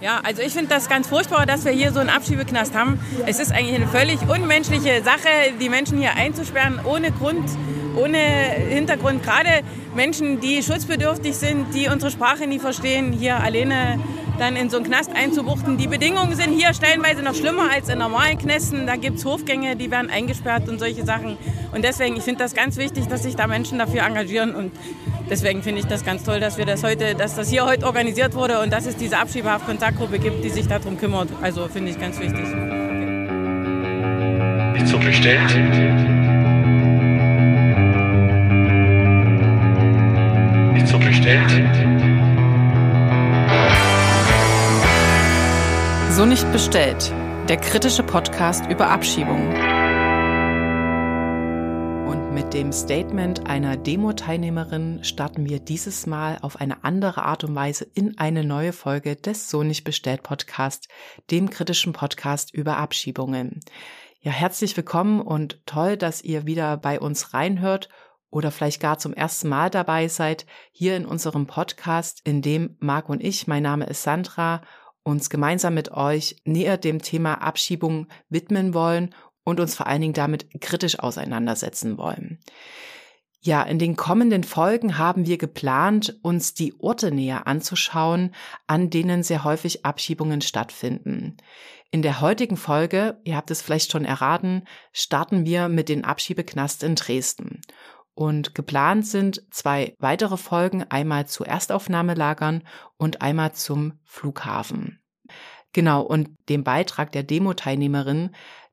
Ja, also ich finde das ganz furchtbar, dass wir hier so einen Abschiebeknast haben. Es ist eigentlich eine völlig unmenschliche Sache, die Menschen hier einzusperren, ohne Grund, ohne Hintergrund. Gerade Menschen, die schutzbedürftig sind, die unsere Sprache nie verstehen, hier alleine dann in so einen Knast einzubuchten. Die Bedingungen sind hier stellenweise noch schlimmer als in normalen Knästen. Da gibt es Hofgänge, die werden eingesperrt und solche Sachen. Und deswegen, ich finde das ganz wichtig, dass sich da Menschen dafür engagieren. Und deswegen finde ich das ganz toll, dass wir das heute, dass das hier heute organisiert wurde und dass es diese Abschiebehaft-Kontaktgruppe gibt, die sich darum kümmert. Also finde ich ganz wichtig. Nicht so bestellt. Nicht so bestellt. So nicht bestellt. Der kritische Podcast über Abschiebungen mit dem Statement einer Demo-Teilnehmerin starten wir dieses Mal auf eine andere Art und Weise in eine neue Folge des So nicht bestellt Podcast, dem kritischen Podcast über Abschiebungen. Ja, herzlich willkommen und toll, dass ihr wieder bei uns reinhört oder vielleicht gar zum ersten Mal dabei seid, hier in unserem Podcast, in dem Marc und ich, mein Name ist Sandra, uns gemeinsam mit euch näher dem Thema Abschiebung widmen wollen und uns vor allen Dingen damit kritisch auseinandersetzen wollen. Ja, in den kommenden Folgen haben wir geplant, uns die Orte näher anzuschauen, an denen sehr häufig Abschiebungen stattfinden. In der heutigen Folge, ihr habt es vielleicht schon erraten, starten wir mit den Abschiebeknast in Dresden. Und geplant sind zwei weitere Folgen, einmal zu Erstaufnahmelagern und einmal zum Flughafen. Genau, und dem Beitrag der Demo-Teilnehmerin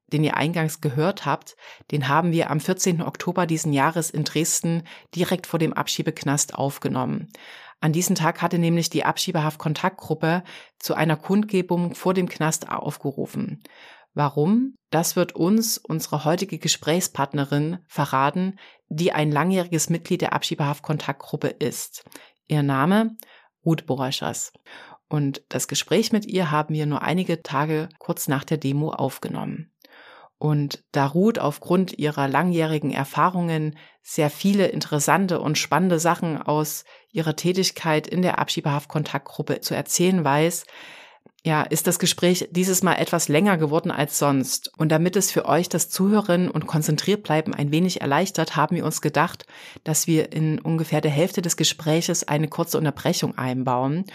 den ihr eingangs gehört habt, den haben wir am 14. Oktober diesen Jahres in Dresden direkt vor dem Abschiebeknast aufgenommen. An diesem Tag hatte nämlich die Abschiebehaft-Kontaktgruppe zu einer Kundgebung vor dem Knast aufgerufen. Warum? Das wird uns unsere heutige Gesprächspartnerin verraten, die ein langjähriges Mitglied der Abschiebehaft-Kontaktgruppe ist. Ihr Name? Ruth Boraschas. Und das Gespräch mit ihr haben wir nur einige Tage kurz nach der Demo aufgenommen. Und da Ruth aufgrund ihrer langjährigen Erfahrungen sehr viele interessante und spannende Sachen aus ihrer Tätigkeit in der Abschiebehaft-Kontaktgruppe zu erzählen weiß, ja, ist das Gespräch dieses Mal etwas länger geworden als sonst. Und damit es für euch das Zuhören und konzentriert bleiben ein wenig erleichtert, haben wir uns gedacht, dass wir in ungefähr der Hälfte des Gespräches eine kurze Unterbrechung einbauen.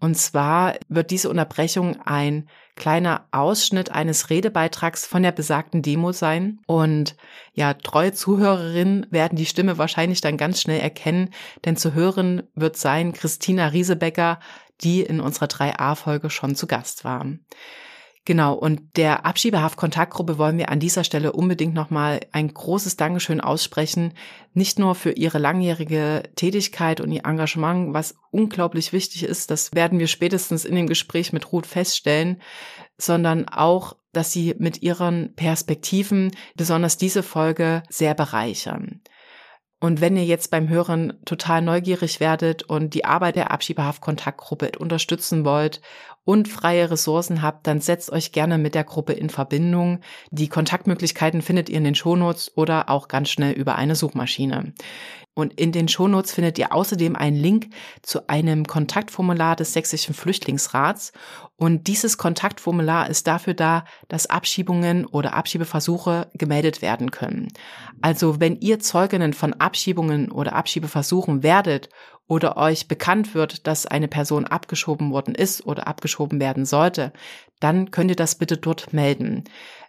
Und zwar wird diese Unterbrechung ein kleiner Ausschnitt eines Redebeitrags von der besagten Demo sein. Und ja, treue Zuhörerinnen werden die Stimme wahrscheinlich dann ganz schnell erkennen, denn zu hören wird sein Christina Riesebecker, die in unserer 3a-Folge schon zu Gast war. Genau, und der Abschiebehaft-Kontaktgruppe wollen wir an dieser Stelle unbedingt nochmal ein großes Dankeschön aussprechen. Nicht nur für ihre langjährige Tätigkeit und ihr Engagement, was unglaublich wichtig ist, das werden wir spätestens in dem Gespräch mit Ruth feststellen, sondern auch, dass sie mit ihren Perspektiven besonders diese Folge sehr bereichern. Und wenn ihr jetzt beim Hören total neugierig werdet und die Arbeit der Abschiebehaft-Kontaktgruppe unterstützen wollt und freie Ressourcen habt, dann setzt euch gerne mit der Gruppe in Verbindung. Die Kontaktmöglichkeiten findet ihr in den Shownotes oder auch ganz schnell über eine Suchmaschine. Und in den Shownotes findet ihr außerdem einen Link zu einem Kontaktformular des Sächsischen Flüchtlingsrats. Und dieses Kontaktformular ist dafür da, dass Abschiebungen oder Abschiebeversuche gemeldet werden können. Also wenn ihr Zeuginnen von Abschiebungen oder Abschiebeversuchen werdet oder euch bekannt wird, dass eine Person abgeschoben worden ist oder abgeschoben werden sollte, dann könnt ihr das bitte dort melden.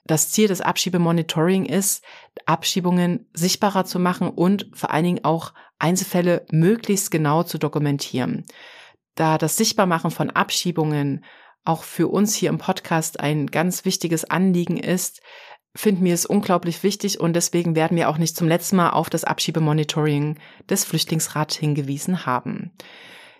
Das Ziel des Abschiebemonitoring ist, Abschiebungen sichtbarer zu machen und vor allen Dingen auch Einzelfälle möglichst genau zu dokumentieren. Da das Sichtbarmachen von Abschiebungen auch für uns hier im Podcast ein ganz wichtiges Anliegen ist, finden wir es unglaublich wichtig und deswegen werden wir auch nicht zum letzten Mal auf das Abschiebemonitoring des Flüchtlingsrats hingewiesen haben.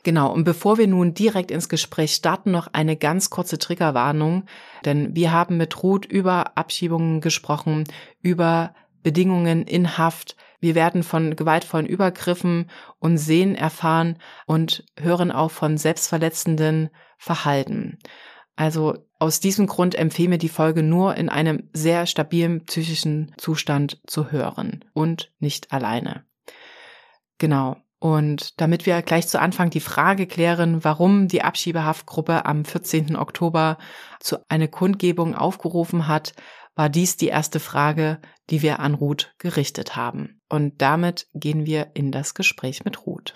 Genau, und bevor wir nun direkt ins Gespräch starten, noch eine ganz kurze Triggerwarnung, denn wir haben mit Ruth über Abschiebungen gesprochen, über Bedingungen in Haft. Wir werden von gewaltvollen Übergriffen und Sehen erfahren und hören auch von selbstverletzenden Verhalten. Also aus diesem Grund empfehle mir die Folge nur in einem sehr stabilen psychischen Zustand zu hören und nicht alleine. Genau. Und damit wir gleich zu Anfang die Frage klären, warum die Abschiebehaftgruppe am 14. Oktober zu einer Kundgebung aufgerufen hat, war dies die erste Frage, die wir an Ruth gerichtet haben. Und damit gehen wir in das Gespräch mit Ruth.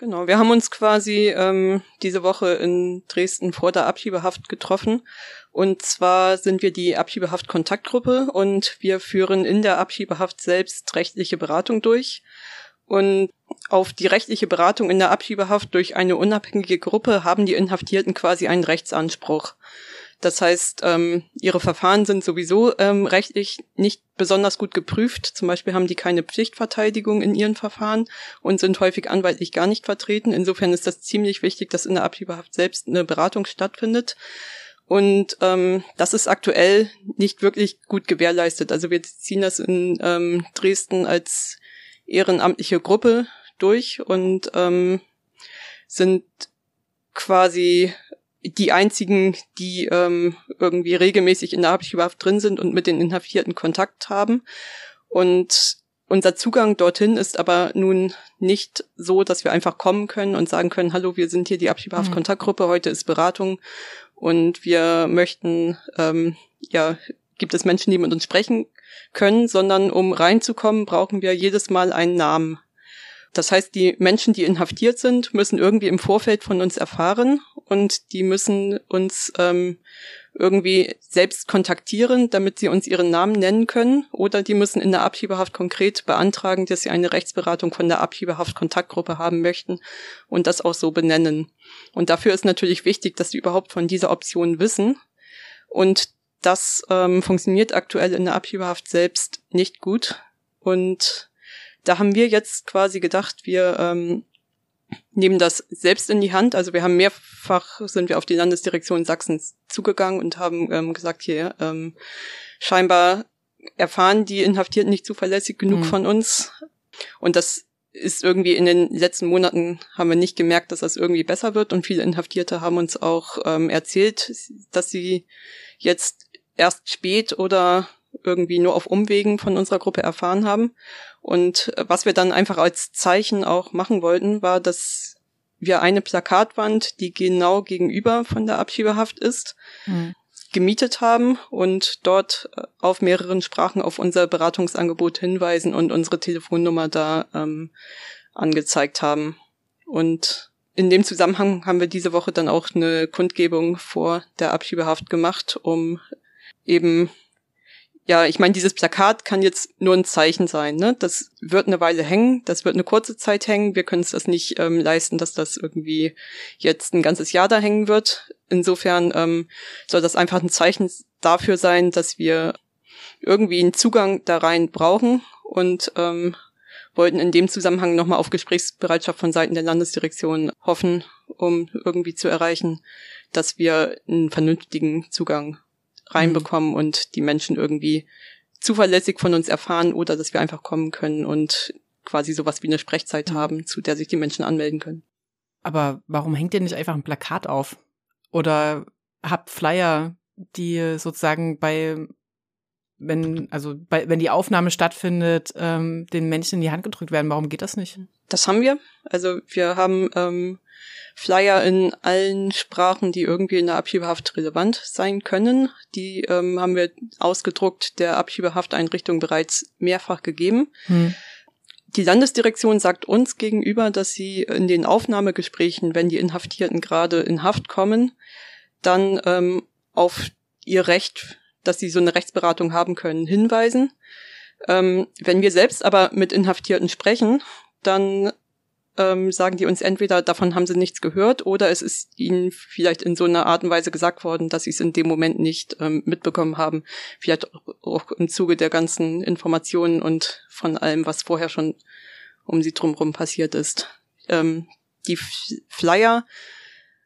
Genau, wir haben uns quasi ähm, diese Woche in Dresden vor der Abschiebehaft getroffen. Und zwar sind wir die Abschiebehaft-Kontaktgruppe und wir führen in der Abschiebehaft selbst rechtliche Beratung durch. Und auf die rechtliche Beratung in der Abschiebehaft durch eine unabhängige Gruppe haben die Inhaftierten quasi einen Rechtsanspruch. Das heißt, ähm, ihre Verfahren sind sowieso ähm, rechtlich nicht besonders gut geprüft. Zum Beispiel haben die keine Pflichtverteidigung in ihren Verfahren und sind häufig anwaltlich gar nicht vertreten. Insofern ist das ziemlich wichtig, dass in der Abschiebehaft selbst eine Beratung stattfindet. Und ähm, das ist aktuell nicht wirklich gut gewährleistet. Also wir ziehen das in ähm, Dresden als ehrenamtliche Gruppe durch und ähm, sind quasi die einzigen, die ähm, irgendwie regelmäßig in der Abschiebehaft drin sind und mit den Inhaftierten Kontakt haben. Und unser Zugang dorthin ist aber nun nicht so, dass wir einfach kommen können und sagen können, hallo, wir sind hier die Abschiebehaft-Kontaktgruppe, heute ist Beratung und wir möchten, ähm, ja, gibt es Menschen, die mit uns sprechen können, sondern um reinzukommen, brauchen wir jedes Mal einen Namen. Das heißt, die Menschen, die inhaftiert sind, müssen irgendwie im Vorfeld von uns erfahren und die müssen uns ähm, irgendwie selbst kontaktieren, damit sie uns ihren Namen nennen können. Oder die müssen in der Abschiebehaft konkret beantragen, dass sie eine Rechtsberatung von der Abschiebehaft-Kontaktgruppe haben möchten und das auch so benennen. Und dafür ist natürlich wichtig, dass sie überhaupt von dieser Option wissen. Und das ähm, funktioniert aktuell in der Abschiebehaft selbst nicht gut. Und da haben wir jetzt quasi gedacht, wir ähm, nehmen das selbst in die Hand. Also wir haben mehrfach, sind wir auf die Landesdirektion Sachsens zugegangen und haben ähm, gesagt, hier, ähm, scheinbar erfahren die Inhaftierten nicht zuverlässig genug mhm. von uns. Und das ist irgendwie in den letzten Monaten haben wir nicht gemerkt, dass das irgendwie besser wird. Und viele Inhaftierte haben uns auch ähm, erzählt, dass sie jetzt erst spät oder irgendwie nur auf Umwegen von unserer Gruppe erfahren haben. Und äh, was wir dann einfach als Zeichen auch machen wollten, war, dass wir eine Plakatwand, die genau gegenüber von der Abschiebehaft ist, mhm. gemietet haben und dort äh, auf mehreren Sprachen auf unser Beratungsangebot hinweisen und unsere Telefonnummer da ähm, angezeigt haben. Und in dem Zusammenhang haben wir diese Woche dann auch eine Kundgebung vor der Abschiebehaft gemacht, um eben ja, ich meine, dieses Plakat kann jetzt nur ein Zeichen sein. Ne? Das wird eine Weile hängen, das wird eine kurze Zeit hängen. Wir können es das nicht ähm, leisten, dass das irgendwie jetzt ein ganzes Jahr da hängen wird. Insofern ähm, soll das einfach ein Zeichen dafür sein, dass wir irgendwie einen Zugang da rein brauchen und ähm, wollten in dem Zusammenhang nochmal auf Gesprächsbereitschaft von Seiten der Landesdirektion hoffen, um irgendwie zu erreichen, dass wir einen vernünftigen Zugang reinbekommen mhm. und die Menschen irgendwie zuverlässig von uns erfahren oder dass wir einfach kommen können und quasi sowas wie eine Sprechzeit mhm. haben, zu der sich die Menschen anmelden können. Aber warum hängt ihr nicht einfach ein Plakat auf? Oder habt Flyer, die sozusagen bei, wenn, also bei, wenn die Aufnahme stattfindet, ähm, den Menschen in die Hand gedrückt werden? Warum geht das nicht? Das haben wir. Also wir haben ähm, Flyer in allen Sprachen, die irgendwie in der Abschiebehaft relevant sein können. Die ähm, haben wir ausgedruckt der Abschiebehafteinrichtung bereits mehrfach gegeben. Hm. Die Landesdirektion sagt uns gegenüber, dass sie in den Aufnahmegesprächen, wenn die Inhaftierten gerade in Haft kommen, dann ähm, auf ihr Recht, dass sie so eine Rechtsberatung haben können, hinweisen. Ähm, wenn wir selbst aber mit Inhaftierten sprechen, dann ähm, sagen die uns entweder, davon haben sie nichts gehört, oder es ist ihnen vielleicht in so einer Art und Weise gesagt worden, dass sie es in dem Moment nicht ähm, mitbekommen haben. Vielleicht auch im Zuge der ganzen Informationen und von allem, was vorher schon um sie drumherum passiert ist. Ähm, die Flyer,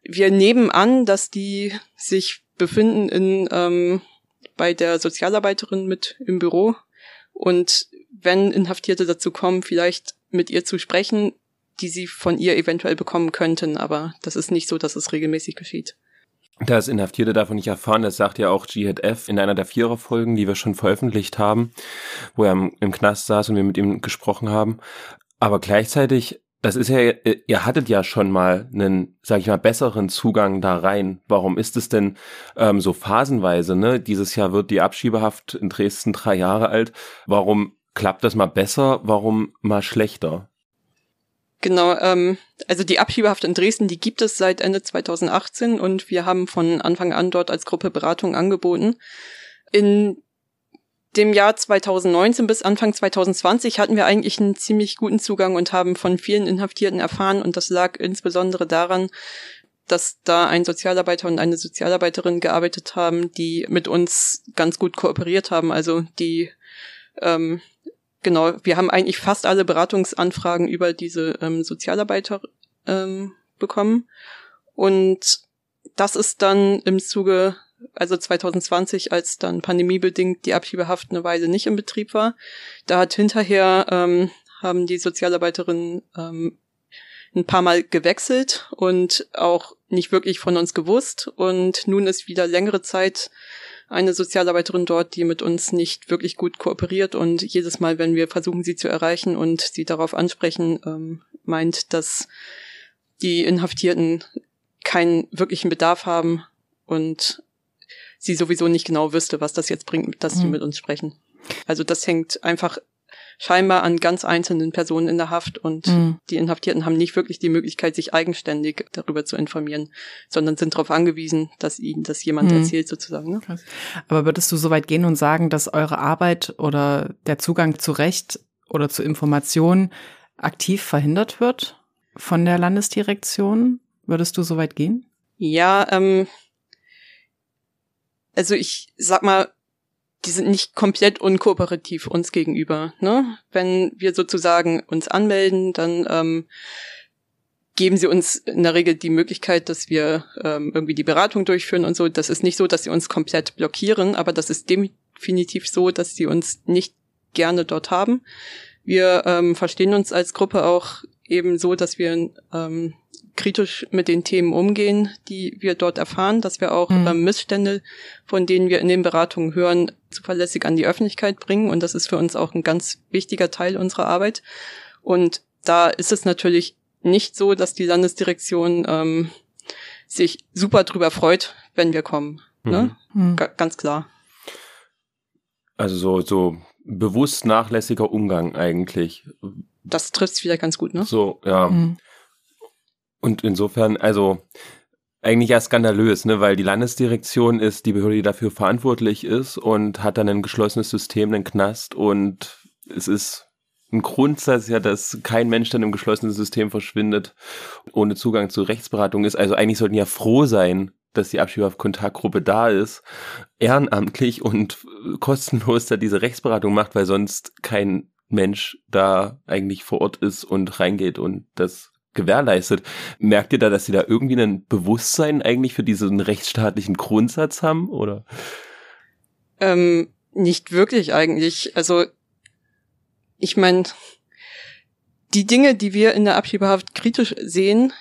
wir nehmen an, dass die sich befinden in ähm, bei der Sozialarbeiterin mit im Büro und wenn Inhaftierte dazu kommen, vielleicht mit ihr zu sprechen, die sie von ihr eventuell bekommen könnten, aber das ist nicht so, dass es regelmäßig geschieht. Dass Inhaftierte davon nicht erfahren, das sagt ja auch Jihad F. in einer der Vierer-Folgen, die wir schon veröffentlicht haben, wo er im, im Knast saß und wir mit ihm gesprochen haben. Aber gleichzeitig das ist ja, ihr hattet ja schon mal einen, sag ich mal, besseren Zugang da rein. Warum ist es denn ähm, so phasenweise? Ne? Dieses Jahr wird die Abschiebehaft in Dresden drei Jahre alt. Warum klappt das mal besser? Warum mal schlechter? Genau, ähm, also die Abschiebehaft in Dresden, die gibt es seit Ende 2018 und wir haben von Anfang an dort als Gruppe Beratung angeboten. In dem Jahr 2019 bis Anfang 2020 hatten wir eigentlich einen ziemlich guten Zugang und haben von vielen Inhaftierten erfahren und das lag insbesondere daran, dass da ein Sozialarbeiter und eine Sozialarbeiterin gearbeitet haben, die mit uns ganz gut kooperiert haben. Also die ähm, Genau, wir haben eigentlich fast alle Beratungsanfragen über diese ähm, Sozialarbeiter ähm, bekommen. Und das ist dann im Zuge, also 2020, als dann pandemiebedingt die Abschiebehaft eine Weile nicht in Betrieb war, da hat hinterher ähm, haben die Sozialarbeiterinnen ähm, ein paar Mal gewechselt und auch nicht wirklich von uns gewusst. Und nun ist wieder längere Zeit eine Sozialarbeiterin dort, die mit uns nicht wirklich gut kooperiert und jedes Mal, wenn wir versuchen, sie zu erreichen und sie darauf ansprechen, ähm, meint, dass die Inhaftierten keinen wirklichen Bedarf haben und sie sowieso nicht genau wüsste, was das jetzt bringt, dass mhm. sie mit uns sprechen. Also das hängt einfach scheinbar an ganz einzelnen Personen in der Haft und mhm. die Inhaftierten haben nicht wirklich die Möglichkeit, sich eigenständig darüber zu informieren, sondern sind darauf angewiesen, dass ihnen das jemand mhm. erzählt sozusagen. Ne? Aber würdest du so weit gehen und sagen, dass eure Arbeit oder der Zugang zu Recht oder zu Informationen aktiv verhindert wird von der Landesdirektion? Würdest du so weit gehen? Ja, ähm, also ich sag mal, die sind nicht komplett unkooperativ uns gegenüber. Ne? Wenn wir sozusagen uns anmelden, dann ähm, geben sie uns in der Regel die Möglichkeit, dass wir ähm, irgendwie die Beratung durchführen und so. Das ist nicht so, dass sie uns komplett blockieren, aber das ist definitiv so, dass sie uns nicht gerne dort haben. Wir ähm, verstehen uns als Gruppe auch eben so, dass wir ähm, kritisch mit den Themen umgehen, die wir dort erfahren, dass wir auch mhm. Missstände, von denen wir in den Beratungen hören, zuverlässig an die Öffentlichkeit bringen. Und das ist für uns auch ein ganz wichtiger Teil unserer Arbeit. Und da ist es natürlich nicht so, dass die Landesdirektion ähm, sich super drüber freut, wenn wir kommen. Ne? Mhm. mhm. Ganz klar. Also so, so bewusst nachlässiger Umgang eigentlich. Das trifft es wieder ganz gut, ne? So, ja. Mhm. Und insofern, also eigentlich ja skandalös, ne, weil die Landesdirektion ist die Behörde, die dafür verantwortlich ist und hat dann ein geschlossenes System, einen Knast und es ist ein Grundsatz ja, dass kein Mensch dann im geschlossenen System verschwindet, ohne Zugang zu Rechtsberatung ist. Also eigentlich sollten ja froh sein, dass die Abschiebekontaktgruppe da ist, ehrenamtlich und kostenlos da diese Rechtsberatung macht, weil sonst kein Mensch da eigentlich vor Ort ist und reingeht und das gewährleistet. Merkt ihr da, dass sie da irgendwie ein Bewusstsein eigentlich für diesen rechtsstaatlichen Grundsatz haben, oder? Ähm, nicht wirklich eigentlich. Also, ich meine, die Dinge, die wir in der Abschiebehaft kritisch sehen,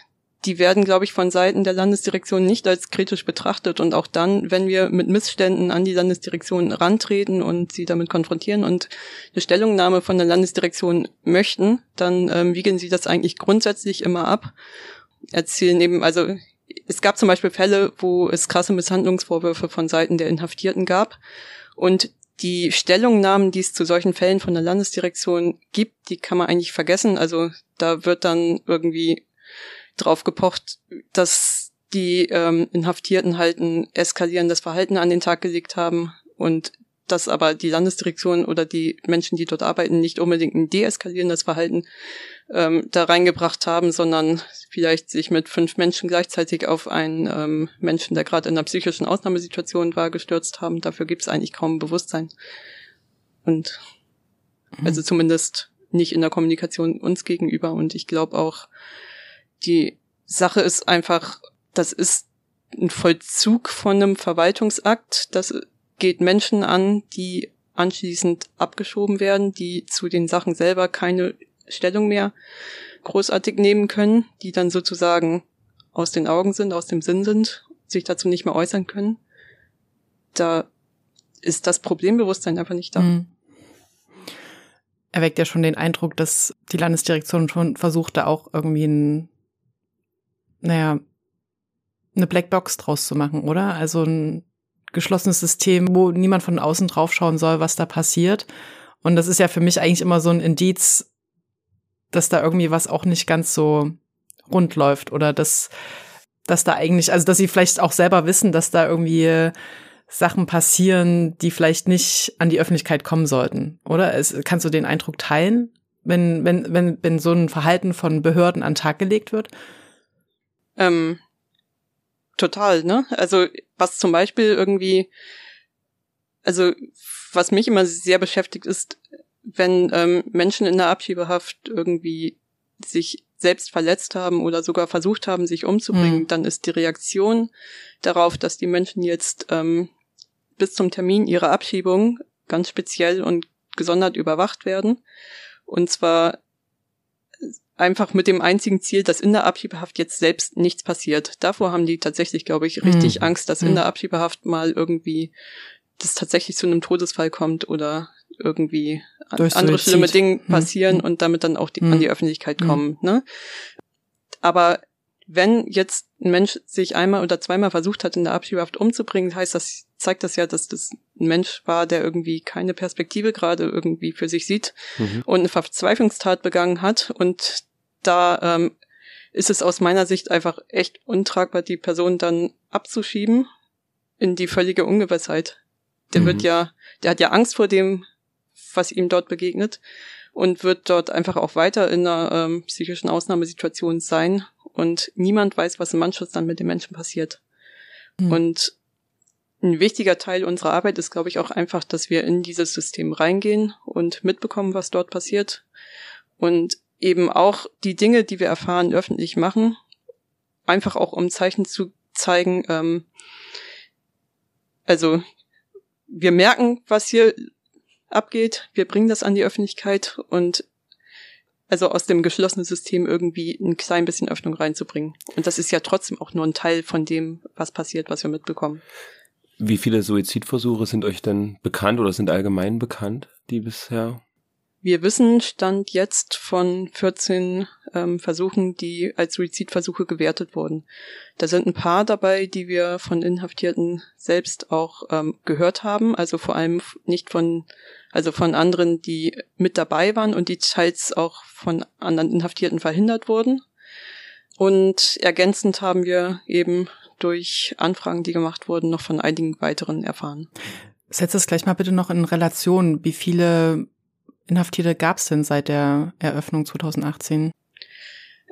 die werden, glaube ich, von Seiten der Landesdirektion nicht als kritisch betrachtet. Und auch dann, wenn wir mit Missständen an die Landesdirektion rantreten und sie damit konfrontieren und eine Stellungnahme von der Landesdirektion möchten, dann ähm, wiegeln sie das eigentlich grundsätzlich immer ab. Erzählen eben, also es gab zum Beispiel Fälle, wo es krasse Misshandlungsvorwürfe von Seiten der Inhaftierten gab. Und die Stellungnahmen, die es zu solchen Fällen von der Landesdirektion gibt, die kann man eigentlich vergessen. Also da wird dann irgendwie drauf gepocht, dass die ähm, Inhaftierten halt ein eskalierendes Verhalten an den Tag gelegt haben und dass aber die Landesdirektion oder die Menschen, die dort arbeiten, nicht unbedingt ein deeskalierendes Verhalten ähm, da reingebracht haben, sondern vielleicht sich mit fünf Menschen gleichzeitig auf einen ähm, Menschen, der gerade in einer psychischen Ausnahmesituation war, gestürzt haben. Dafür gibt es eigentlich kaum Bewusstsein. Und mhm. also zumindest nicht in der Kommunikation uns gegenüber. Und ich glaube auch, die Sache ist einfach, das ist ein Vollzug von einem Verwaltungsakt. Das geht Menschen an, die anschließend abgeschoben werden, die zu den Sachen selber keine Stellung mehr großartig nehmen können, die dann sozusagen aus den Augen sind, aus dem Sinn sind, sich dazu nicht mehr äußern können. Da ist das Problembewusstsein einfach nicht da. Mhm. erweckt ja schon den Eindruck, dass die Landesdirektion schon versucht, da auch irgendwie ein, naja, eine Blackbox draus zu machen, oder? Also ein geschlossenes System, wo niemand von außen draufschauen soll, was da passiert. Und das ist ja für mich eigentlich immer so ein Indiz, dass da irgendwie was auch nicht ganz so rund läuft oder dass, dass da eigentlich, also dass sie vielleicht auch selber wissen, dass da irgendwie Sachen passieren, die vielleicht nicht an die Öffentlichkeit kommen sollten, oder? Es, kannst du den Eindruck teilen, wenn, wenn, wenn, wenn so ein Verhalten von Behörden an den Tag gelegt wird? Ähm, total, ne? Also was zum Beispiel irgendwie, also was mich immer sehr beschäftigt ist, wenn ähm, Menschen in der Abschiebehaft irgendwie sich selbst verletzt haben oder sogar versucht haben, sich umzubringen, mhm. dann ist die Reaktion darauf, dass die Menschen jetzt ähm, bis zum Termin ihrer Abschiebung ganz speziell und gesondert überwacht werden. Und zwar einfach mit dem einzigen Ziel, dass in der Abschiebehaft jetzt selbst nichts passiert. Davor haben die tatsächlich, glaube ich, richtig mhm. Angst, dass in hm. der Abschiebehaft mal irgendwie das tatsächlich zu einem Todesfall kommt oder irgendwie andere schlimme Dinge hm. passieren hm. und damit dann auch die, hm. an die Öffentlichkeit kommen. Ne? Aber wenn jetzt ein Mensch sich einmal oder zweimal versucht hat, in der Abschiebehaft umzubringen, heißt das, zeigt das ja, dass das ein Mensch war, der irgendwie keine Perspektive gerade irgendwie für sich sieht mhm. und eine Verzweiflungstat begangen hat. Und da ähm, ist es aus meiner Sicht einfach echt untragbar, die Person dann abzuschieben in die völlige Ungewissheit. Der mhm. wird ja, der hat ja Angst vor dem, was ihm dort begegnet und wird dort einfach auch weiter in einer ähm, psychischen Ausnahmesituation sein und niemand weiß, was im Anschluss dann mit den Menschen passiert. Mhm. Und ein wichtiger Teil unserer Arbeit ist, glaube ich, auch einfach, dass wir in dieses System reingehen und mitbekommen, was dort passiert und eben auch die Dinge, die wir erfahren, öffentlich machen, einfach auch um Zeichen zu zeigen, ähm, also wir merken, was hier abgeht, wir bringen das an die Öffentlichkeit und also aus dem geschlossenen System irgendwie ein klein bisschen Öffnung reinzubringen. Und das ist ja trotzdem auch nur ein Teil von dem, was passiert, was wir mitbekommen. Wie viele Suizidversuche sind euch denn bekannt oder sind allgemein bekannt, die bisher wir wissen Stand jetzt von 14 ähm, Versuchen, die als Suizidversuche gewertet wurden. Da sind ein paar dabei, die wir von Inhaftierten selbst auch ähm, gehört haben, also vor allem nicht von, also von anderen, die mit dabei waren und die teils auch von anderen Inhaftierten verhindert wurden. Und ergänzend haben wir eben durch Anfragen, die gemacht wurden, noch von einigen weiteren erfahren. Setz es gleich mal bitte noch in Relation. Wie viele Inhaftierte gab es denn seit der Eröffnung 2018?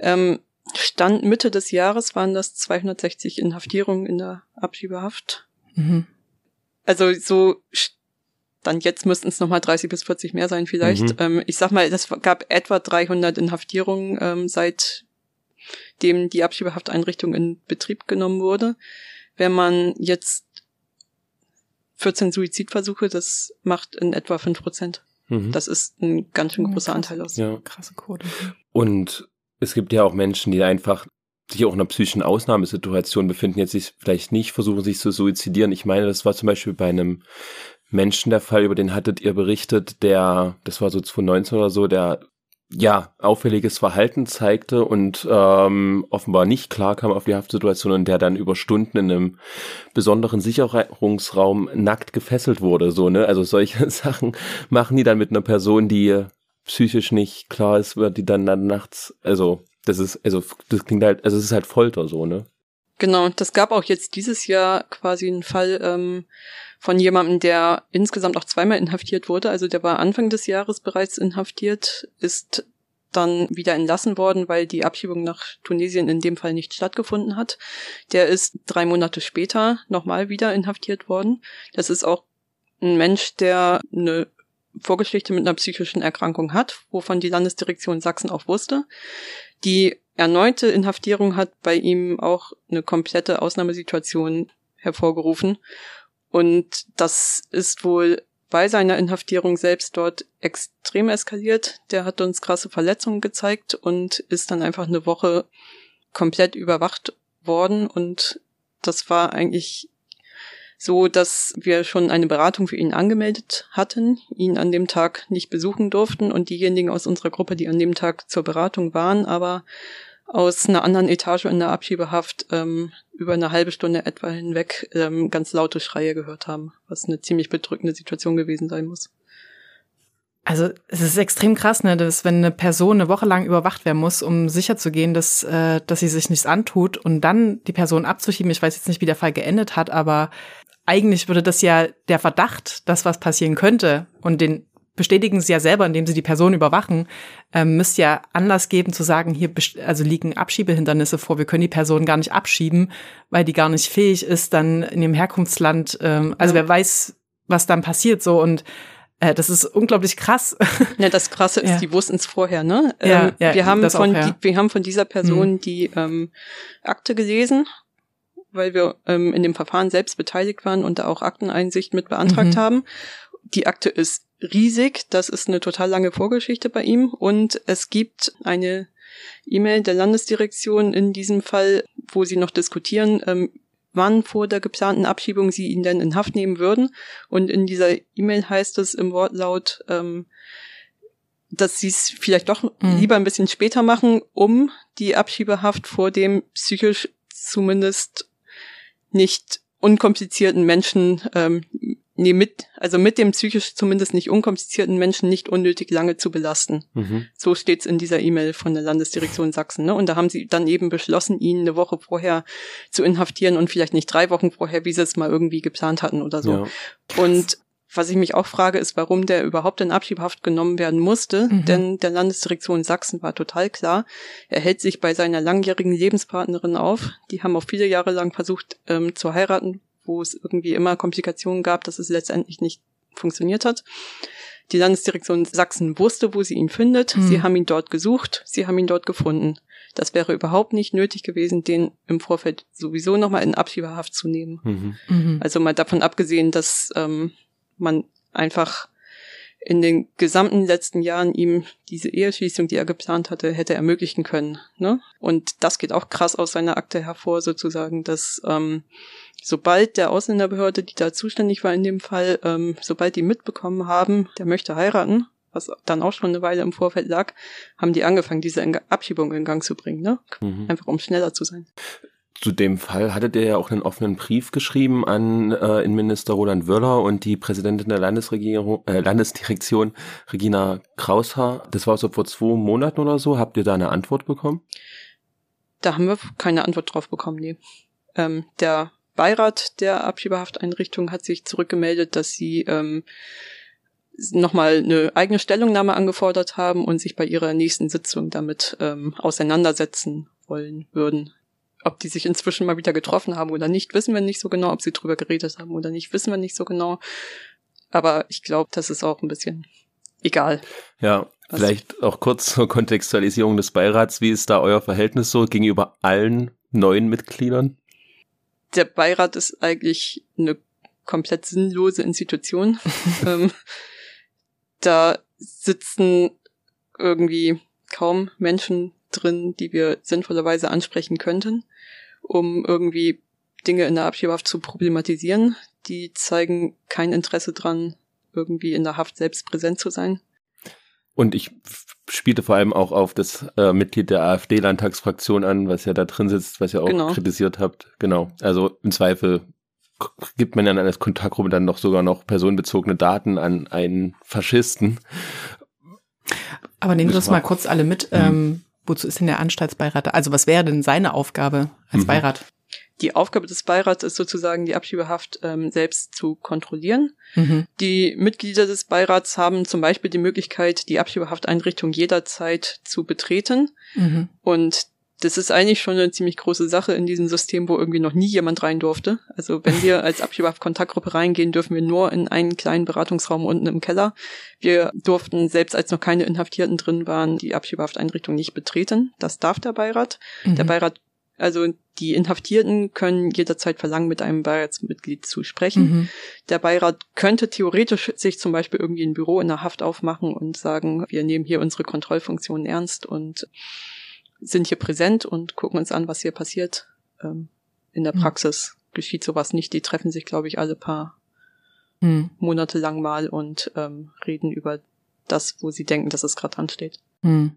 Ähm, Stand Mitte des Jahres waren das 260 Inhaftierungen in der Abschiebehaft. Mhm. Also so dann jetzt müssten es nochmal 30 bis 40 mehr sein vielleicht. Mhm. Ähm, ich sag mal, das gab etwa 300 Inhaftierungen ähm, seit dem die Abschiebehafteinrichtung in Betrieb genommen wurde. Wenn man jetzt 14 Suizidversuche, das macht in etwa 5 Prozent. Mhm. Das ist ein ganz schön großer Anteil aus. Ja. Krasse Quote. Und es gibt ja auch Menschen, die einfach sich auch in einer psychischen Ausnahmesituation befinden, jetzt sich vielleicht nicht versuchen, sich zu suizidieren. Ich meine, das war zum Beispiel bei einem Menschen der Fall, über den hattet ihr berichtet, der, das war so 2019 oder so, der ja, auffälliges Verhalten zeigte und ähm, offenbar nicht klar kam auf die Haftsituation und der dann über Stunden in einem besonderen Sicherungsraum nackt gefesselt wurde. So, ne? Also solche Sachen machen die dann mit einer Person, die psychisch nicht klar ist, wird die dann, dann nachts, also das ist, also das klingt halt, also es ist halt Folter so, ne? Genau, das gab auch jetzt dieses Jahr quasi einen Fall, ähm, von jemandem, der insgesamt auch zweimal inhaftiert wurde. Also der war Anfang des Jahres bereits inhaftiert, ist dann wieder entlassen worden, weil die Abschiebung nach Tunesien in dem Fall nicht stattgefunden hat. Der ist drei Monate später nochmal wieder inhaftiert worden. Das ist auch ein Mensch, der eine Vorgeschichte mit einer psychischen Erkrankung hat, wovon die Landesdirektion Sachsen auch wusste. Die erneute Inhaftierung hat bei ihm auch eine komplette Ausnahmesituation hervorgerufen. Und das ist wohl bei seiner Inhaftierung selbst dort extrem eskaliert. Der hat uns krasse Verletzungen gezeigt und ist dann einfach eine Woche komplett überwacht worden. Und das war eigentlich so dass wir schon eine Beratung für ihn angemeldet hatten, ihn an dem Tag nicht besuchen durften und diejenigen aus unserer Gruppe, die an dem Tag zur Beratung waren, aber aus einer anderen Etage in der Abschiebehaft ähm, über eine halbe Stunde etwa hinweg ähm, ganz laute Schreie gehört haben, was eine ziemlich bedrückende Situation gewesen sein muss. Also es ist extrem krass, ne, dass wenn eine Person eine Woche lang überwacht werden muss, um sicherzugehen, dass, äh, dass sie sich nichts antut und dann die Person abzuschieben. Ich weiß jetzt nicht, wie der Fall geendet hat, aber eigentlich würde das ja der Verdacht, dass was passieren könnte und den bestätigen sie ja selber, indem sie die Person überwachen, ähm, müsste ja Anlass geben zu sagen, hier also liegen Abschiebehindernisse vor, wir können die Person gar nicht abschieben, weil die gar nicht fähig ist, dann in dem Herkunftsland, ähm, also ja. wer weiß, was dann passiert so und äh, das ist unglaublich krass. Ja, das Krasse ist, ja. die wussten es vorher, ne? Ja, ähm, ja, wir haben von auch, ja. die, wir haben von dieser Person mhm. die ähm, Akte gelesen, weil wir ähm, in dem Verfahren selbst beteiligt waren und da auch Akteneinsicht mit beantragt mhm. haben. Die Akte ist riesig. Das ist eine total lange Vorgeschichte bei ihm. Und es gibt eine E-Mail der Landesdirektion in diesem Fall, wo sie noch diskutieren, ähm, wann vor der geplanten Abschiebung sie ihn denn in Haft nehmen würden. Und in dieser E-Mail heißt es im Wortlaut, ähm, dass sie es vielleicht doch mhm. lieber ein bisschen später machen, um die Abschiebehaft vor dem psychisch zumindest nicht unkomplizierten Menschen ähm, nee, mit, also mit dem psychisch zumindest nicht unkomplizierten Menschen nicht unnötig lange zu belasten. Mhm. So steht's in dieser E-Mail von der Landesdirektion Sachsen. Ne? Und da haben sie dann eben beschlossen, ihn eine Woche vorher zu inhaftieren und vielleicht nicht drei Wochen vorher, wie sie es mal irgendwie geplant hatten oder so. Ja. Und was ich mich auch frage, ist, warum der überhaupt in Abschiebehaft genommen werden musste. Mhm. Denn der Landesdirektion Sachsen war total klar, er hält sich bei seiner langjährigen Lebenspartnerin auf. Die haben auch viele Jahre lang versucht ähm, zu heiraten, wo es irgendwie immer Komplikationen gab, dass es letztendlich nicht funktioniert hat. Die Landesdirektion Sachsen wusste, wo sie ihn findet. Mhm. Sie haben ihn dort gesucht, sie haben ihn dort gefunden. Das wäre überhaupt nicht nötig gewesen, den im Vorfeld sowieso nochmal in Abschiebehaft zu nehmen. Mhm. Mhm. Also mal davon abgesehen, dass ähm, man einfach in den gesamten letzten Jahren ihm diese Eheschließung, die er geplant hatte, hätte ermöglichen können. Ne? Und das geht auch krass aus seiner Akte hervor, sozusagen, dass ähm, sobald der Ausländerbehörde, die da zuständig war in dem Fall, ähm, sobald die mitbekommen haben, der möchte heiraten, was dann auch schon eine Weile im Vorfeld lag, haben die angefangen, diese Abschiebung in Gang zu bringen, ne? Mhm. Einfach um schneller zu sein. Zu dem Fall hattet ihr ja auch einen offenen Brief geschrieben an äh, Innenminister Roland Wöller und die Präsidentin der Landesregierung, äh, Landesdirektion Regina Kraushaar. Das war so vor zwei Monaten oder so. Habt ihr da eine Antwort bekommen? Da haben wir keine Antwort drauf bekommen, nee. Ähm, der Beirat der Abschiebehafteinrichtung hat sich zurückgemeldet, dass sie ähm, nochmal eine eigene Stellungnahme angefordert haben und sich bei ihrer nächsten Sitzung damit ähm, auseinandersetzen wollen würden. Ob die sich inzwischen mal wieder getroffen haben oder nicht, wissen wir nicht so genau. Ob sie drüber geredet haben oder nicht, wissen wir nicht so genau. Aber ich glaube, das ist auch ein bisschen egal. Ja, Was vielleicht auch kurz zur Kontextualisierung des Beirats. Wie ist da euer Verhältnis so gegenüber allen neuen Mitgliedern? der Beirat ist eigentlich eine komplett sinnlose Institution. ähm, da sitzen irgendwie kaum Menschen drin, die wir sinnvollerweise ansprechen könnten, um irgendwie Dinge in der Abschiebehaft zu problematisieren. Die zeigen kein Interesse dran, irgendwie in der Haft selbst präsent zu sein. Und ich spielte vor allem auch auf das äh, Mitglied der AfD-Landtagsfraktion an, was ja da drin sitzt, was ihr auch genau. kritisiert habt. Genau. Also im Zweifel gibt man dann als Kontaktgruppe dann noch sogar noch personenbezogene Daten an einen Faschisten. Aber nehmen wir das mal kurz alle mit. Mhm. Ähm, wozu ist denn der Anstaltsbeirat? Also was wäre denn seine Aufgabe als mhm. Beirat? Die Aufgabe des Beirats ist sozusagen, die Abschiebehaft ähm, selbst zu kontrollieren. Mhm. Die Mitglieder des Beirats haben zum Beispiel die Möglichkeit, die Abschiebehafteinrichtung jederzeit zu betreten. Mhm. Und das ist eigentlich schon eine ziemlich große Sache in diesem System, wo irgendwie noch nie jemand rein durfte. Also wenn wir als Abschiebehaft-Kontaktgruppe reingehen, dürfen wir nur in einen kleinen Beratungsraum unten im Keller. Wir durften, selbst als noch keine Inhaftierten drin waren, die Abschiebehafteinrichtung nicht betreten. Das darf der Beirat. Mhm. Der Beirat also die Inhaftierten können jederzeit verlangen, mit einem Beiratsmitglied zu sprechen. Mhm. Der Beirat könnte theoretisch sich zum Beispiel irgendwie ein Büro in der Haft aufmachen und sagen, wir nehmen hier unsere Kontrollfunktionen ernst und sind hier präsent und gucken uns an, was hier passiert ähm, in der mhm. Praxis. geschieht sowas nicht. Die treffen sich, glaube ich, alle paar hm. Monate lang mal und ähm, reden über das, wo sie denken, dass es gerade ansteht. Hm.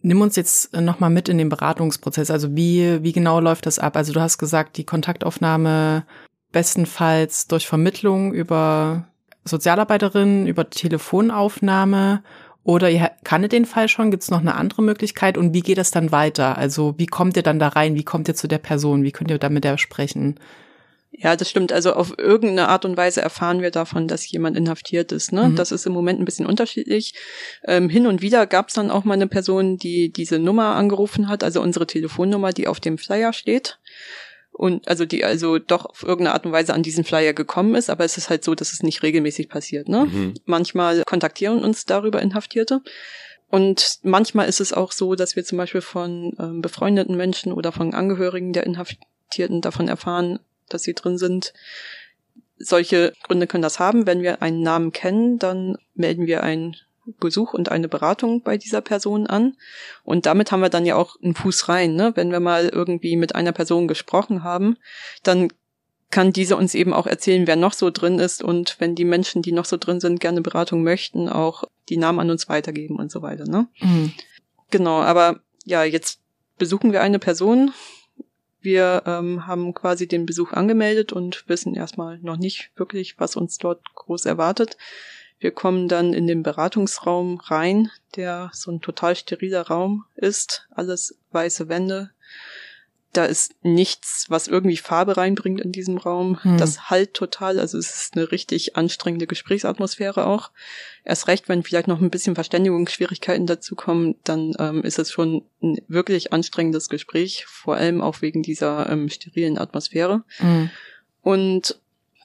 Nimm uns jetzt nochmal mit in den Beratungsprozess. Also wie, wie genau läuft das ab? Also du hast gesagt, die Kontaktaufnahme bestenfalls durch Vermittlung über Sozialarbeiterin, über Telefonaufnahme oder ihr kanntet den Fall schon? Gibt es noch eine andere Möglichkeit? Und wie geht es dann weiter? Also wie kommt ihr dann da rein? Wie kommt ihr zu der Person? Wie könnt ihr da mit der sprechen? Ja, das stimmt. Also auf irgendeine Art und Weise erfahren wir davon, dass jemand inhaftiert ist. Ne? Mhm. Das ist im Moment ein bisschen unterschiedlich. Ähm, hin und wieder gab es dann auch mal eine Person, die diese Nummer angerufen hat, also unsere Telefonnummer, die auf dem Flyer steht. Und also die also doch auf irgendeine Art und Weise an diesen Flyer gekommen ist, aber es ist halt so, dass es nicht regelmäßig passiert. Ne? Mhm. Manchmal kontaktieren uns darüber Inhaftierte. Und manchmal ist es auch so, dass wir zum Beispiel von ähm, befreundeten Menschen oder von Angehörigen der Inhaftierten davon erfahren, dass sie drin sind. Solche Gründe können das haben. Wenn wir einen Namen kennen, dann melden wir einen Besuch und eine Beratung bei dieser Person an. Und damit haben wir dann ja auch einen Fuß rein. Ne? Wenn wir mal irgendwie mit einer Person gesprochen haben, dann kann diese uns eben auch erzählen, wer noch so drin ist und wenn die Menschen, die noch so drin sind, gerne Beratung möchten, auch die Namen an uns weitergeben und so weiter. Ne? Mhm. Genau, aber ja, jetzt besuchen wir eine Person, wir ähm, haben quasi den Besuch angemeldet und wissen erstmal noch nicht wirklich, was uns dort groß erwartet. Wir kommen dann in den Beratungsraum rein, der so ein total steriler Raum ist, alles weiße Wände, da ist nichts, was irgendwie Farbe reinbringt in diesem Raum. Hm. Das halt total. Also es ist eine richtig anstrengende Gesprächsatmosphäre auch. Erst recht, wenn vielleicht noch ein bisschen Verständigungsschwierigkeiten dazukommen, dann ähm, ist es schon ein wirklich anstrengendes Gespräch, vor allem auch wegen dieser ähm, sterilen Atmosphäre. Hm. Und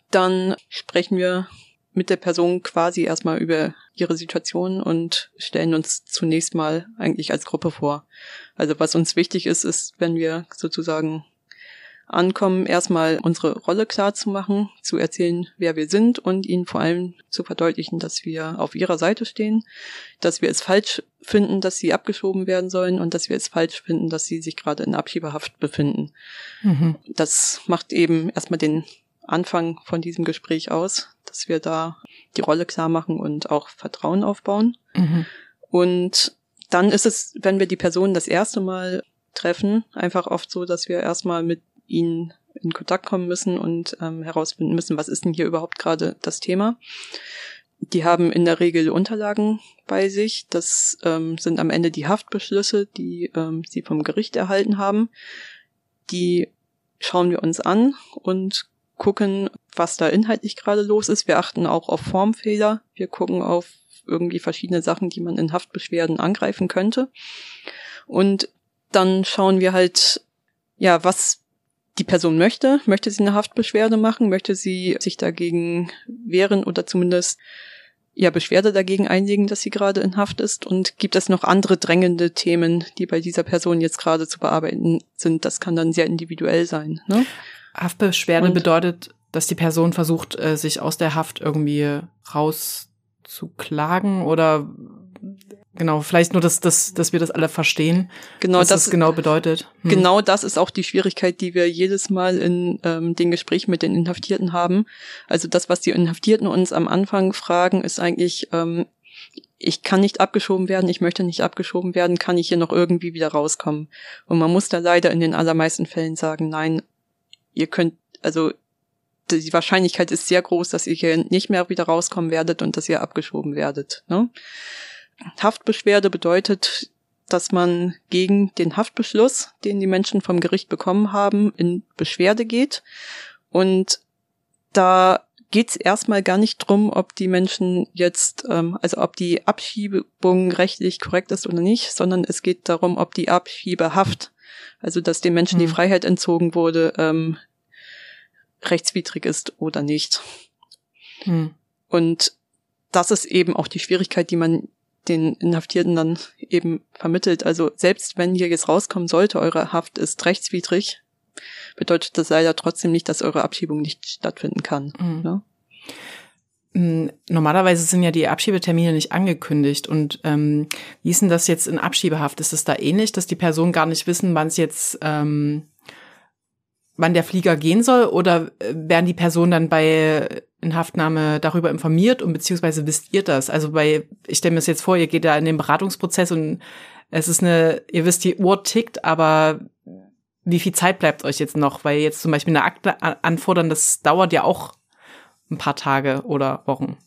dann sprechen wir mit der Person quasi erstmal über ihre Situation und stellen uns zunächst mal eigentlich als Gruppe vor. Also was uns wichtig ist, ist, wenn wir sozusagen ankommen, erstmal unsere Rolle klar zu machen, zu erzählen, wer wir sind und ihnen vor allem zu verdeutlichen, dass wir auf ihrer Seite stehen, dass wir es falsch finden, dass sie abgeschoben werden sollen und dass wir es falsch finden, dass sie sich gerade in Abschiebehaft befinden. Mhm. Das macht eben erstmal den Anfang von diesem Gespräch aus, dass wir da die Rolle klar machen und auch Vertrauen aufbauen. Mhm. Und dann ist es, wenn wir die Person das erste Mal treffen, einfach oft so, dass wir erstmal mit ihnen in Kontakt kommen müssen und ähm, herausfinden müssen, was ist denn hier überhaupt gerade das Thema. Die haben in der Regel Unterlagen bei sich. Das ähm, sind am Ende die Haftbeschlüsse, die ähm, sie vom Gericht erhalten haben. Die schauen wir uns an und gucken, was da inhaltlich gerade los ist. Wir achten auch auf Formfehler. Wir gucken auf irgendwie verschiedene Sachen, die man in Haftbeschwerden angreifen könnte. Und dann schauen wir halt, ja, was die Person möchte. Möchte sie eine Haftbeschwerde machen? Möchte sie sich dagegen wehren oder zumindest ja Beschwerde dagegen einlegen, dass sie gerade in Haft ist? Und gibt es noch andere drängende Themen, die bei dieser Person jetzt gerade zu bearbeiten sind? Das kann dann sehr individuell sein. Ne? Haftbeschwerde und bedeutet, dass die Person versucht, äh, sich aus der Haft irgendwie rauszuklagen oder genau, vielleicht nur, dass, dass, dass wir das alle verstehen, genau, was das, das genau bedeutet. Hm. Genau das ist auch die Schwierigkeit, die wir jedes Mal in ähm, den Gesprächen mit den Inhaftierten haben. Also das, was die Inhaftierten uns am Anfang fragen, ist eigentlich, ähm, ich kann nicht abgeschoben werden, ich möchte nicht abgeschoben werden, kann ich hier noch irgendwie wieder rauskommen? Und man muss da leider in den allermeisten Fällen sagen, nein, ihr könnt, also die Wahrscheinlichkeit ist sehr groß, dass ihr hier nicht mehr wieder rauskommen werdet und dass ihr abgeschoben werdet. Ne? Haftbeschwerde bedeutet, dass man gegen den Haftbeschluss, den die Menschen vom Gericht bekommen haben, in Beschwerde geht. Und da geht es erstmal gar nicht drum, ob die Menschen jetzt, ähm, also ob die Abschiebung rechtlich korrekt ist oder nicht, sondern es geht darum, ob die Abschiebehaft, also dass den Menschen mhm. die Freiheit entzogen wurde, ähm, rechtswidrig ist oder nicht. Hm. Und das ist eben auch die Schwierigkeit, die man den Inhaftierten dann eben vermittelt. Also selbst wenn hier jetzt rauskommen sollte, eure Haft ist rechtswidrig, bedeutet das leider trotzdem nicht, dass eure Abschiebung nicht stattfinden kann. Mhm. Ne? Hm, normalerweise sind ja die Abschiebetermine nicht angekündigt. Und ähm, wie ist denn das jetzt in Abschiebehaft? Ist es da ähnlich, dass die Personen gar nicht wissen, wann es jetzt ähm, wann der Flieger gehen soll oder äh, werden die Personen dann bei Inhaftnahme darüber informiert und beziehungsweise wisst ihr das? Also bei, ich stelle mir das jetzt vor, ihr geht da in den Beratungsprozess und es ist eine, ihr wisst, die Uhr tickt, aber wie viel Zeit bleibt euch jetzt noch? Weil jetzt zum Beispiel eine Akte anfordern, das dauert ja auch ein paar Tage oder Wochen.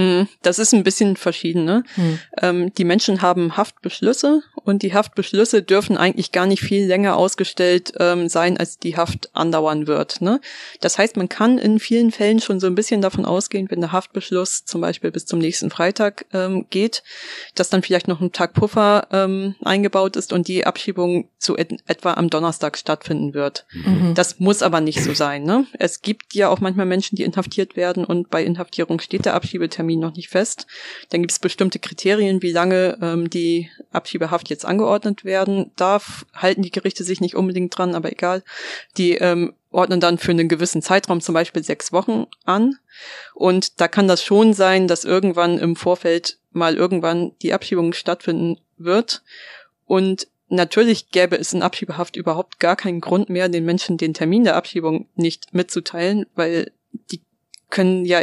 Hm, das ist ein bisschen verschieden. Ne? Hm. Ähm, die Menschen haben Haftbeschlüsse und die Haftbeschlüsse dürfen eigentlich gar nicht viel länger ausgestellt ähm, sein, als die Haft andauern wird. Ne? Das heißt, man kann in vielen Fällen schon so ein bisschen davon ausgehen, wenn der Haftbeschluss zum Beispiel bis zum nächsten Freitag ähm, geht, dass dann vielleicht noch ein Tag Puffer ähm, eingebaut ist und die Abschiebung so et etwa am Donnerstag stattfinden wird. Mhm. Das muss aber nicht so sein. Ne? Es gibt ja auch manchmal Menschen, die inhaftiert werden und bei Inhaftierung steht der Abschiebetermin Termin noch nicht fest. Dann gibt es bestimmte Kriterien, wie lange ähm, die Abschiebehaft jetzt angeordnet werden darf. Halten die Gerichte sich nicht unbedingt dran, aber egal. Die ähm, ordnen dann für einen gewissen Zeitraum, zum Beispiel sechs Wochen an. Und da kann das schon sein, dass irgendwann im Vorfeld mal irgendwann die Abschiebung stattfinden wird. Und natürlich gäbe es in Abschiebehaft überhaupt gar keinen Grund mehr, den Menschen den Termin der Abschiebung nicht mitzuteilen, weil die können ja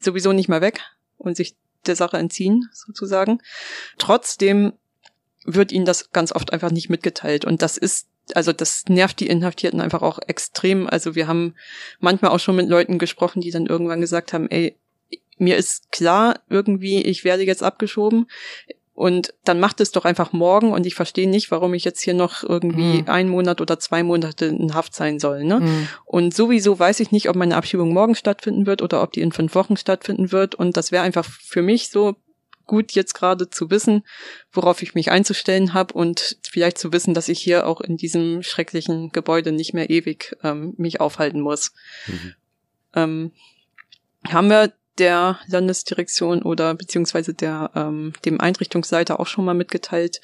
sowieso nicht mehr weg und sich der Sache entziehen, sozusagen. Trotzdem wird ihnen das ganz oft einfach nicht mitgeteilt. Und das ist, also das nervt die Inhaftierten einfach auch extrem. Also wir haben manchmal auch schon mit Leuten gesprochen, die dann irgendwann gesagt haben, ey, mir ist klar, irgendwie, ich werde jetzt abgeschoben. Und dann macht es doch einfach morgen und ich verstehe nicht, warum ich jetzt hier noch irgendwie mhm. einen Monat oder zwei Monate in Haft sein soll. Ne? Mhm. Und sowieso weiß ich nicht, ob meine Abschiebung morgen stattfinden wird oder ob die in fünf Wochen stattfinden wird. Und das wäre einfach für mich so gut jetzt gerade zu wissen, worauf ich mich einzustellen habe und vielleicht zu wissen, dass ich hier auch in diesem schrecklichen Gebäude nicht mehr ewig ähm, mich aufhalten muss. Mhm. Ähm, haben wir der Landesdirektion oder beziehungsweise der ähm, dem Einrichtungsleiter auch schon mal mitgeteilt,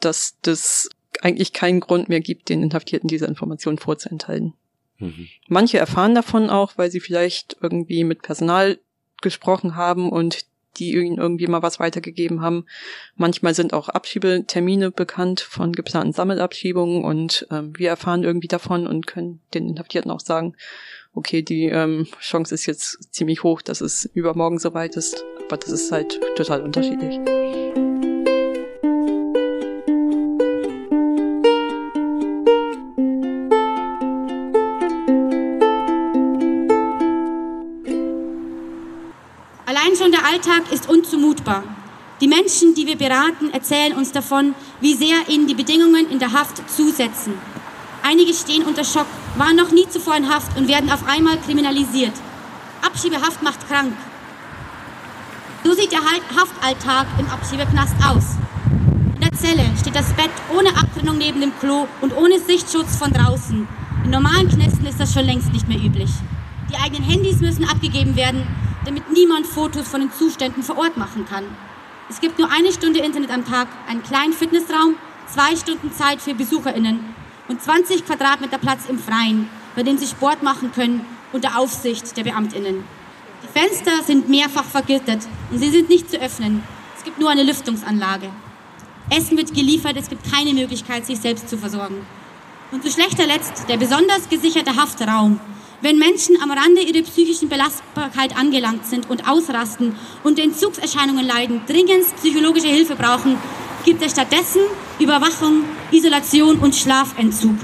dass das eigentlich keinen Grund mehr gibt, den Inhaftierten diese Informationen vorzuenthalten. Mhm. Manche erfahren davon auch, weil sie vielleicht irgendwie mit Personal gesprochen haben und die ihnen irgendwie mal was weitergegeben haben. Manchmal sind auch Abschiebetermine bekannt von geplanten Sammelabschiebungen und ähm, wir erfahren irgendwie davon und können den Inhaftierten auch sagen, okay, die ähm, Chance ist jetzt ziemlich hoch, dass es übermorgen soweit ist, aber das ist halt total unterschiedlich. Allein schon der Alltag ist unzumutbar. Die Menschen, die wir beraten, erzählen uns davon, wie sehr ihnen die Bedingungen in der Haft zusetzen. Einige stehen unter Schock, waren noch nie zuvor in Haft und werden auf einmal kriminalisiert. Abschiebehaft macht krank. So sieht der Haftalltag im Abschiebeknast aus. In der Zelle steht das Bett ohne Abtrennung neben dem Klo und ohne Sichtschutz von draußen. In normalen Knästen ist das schon längst nicht mehr üblich. Die eigenen Handys müssen abgegeben werden, damit niemand Fotos von den Zuständen vor Ort machen kann. Es gibt nur eine Stunde Internet am Tag, einen kleinen Fitnessraum, zwei Stunden Zeit für BesucherInnen und 20 Quadratmeter Platz im Freien, bei dem sie Sport machen können unter Aufsicht der Beamtinnen. Die Fenster sind mehrfach vergittert und sie sind nicht zu öffnen. Es gibt nur eine Lüftungsanlage. Essen wird geliefert, es gibt keine Möglichkeit, sich selbst zu versorgen. Und zu schlechter Letzt der besonders gesicherte Haftraum. Wenn Menschen am Rande ihrer psychischen Belastbarkeit angelangt sind und ausrasten und Entzugserscheinungen leiden, dringend psychologische Hilfe brauchen, gibt es stattdessen Überwachung, Isolation und Schlafentzug.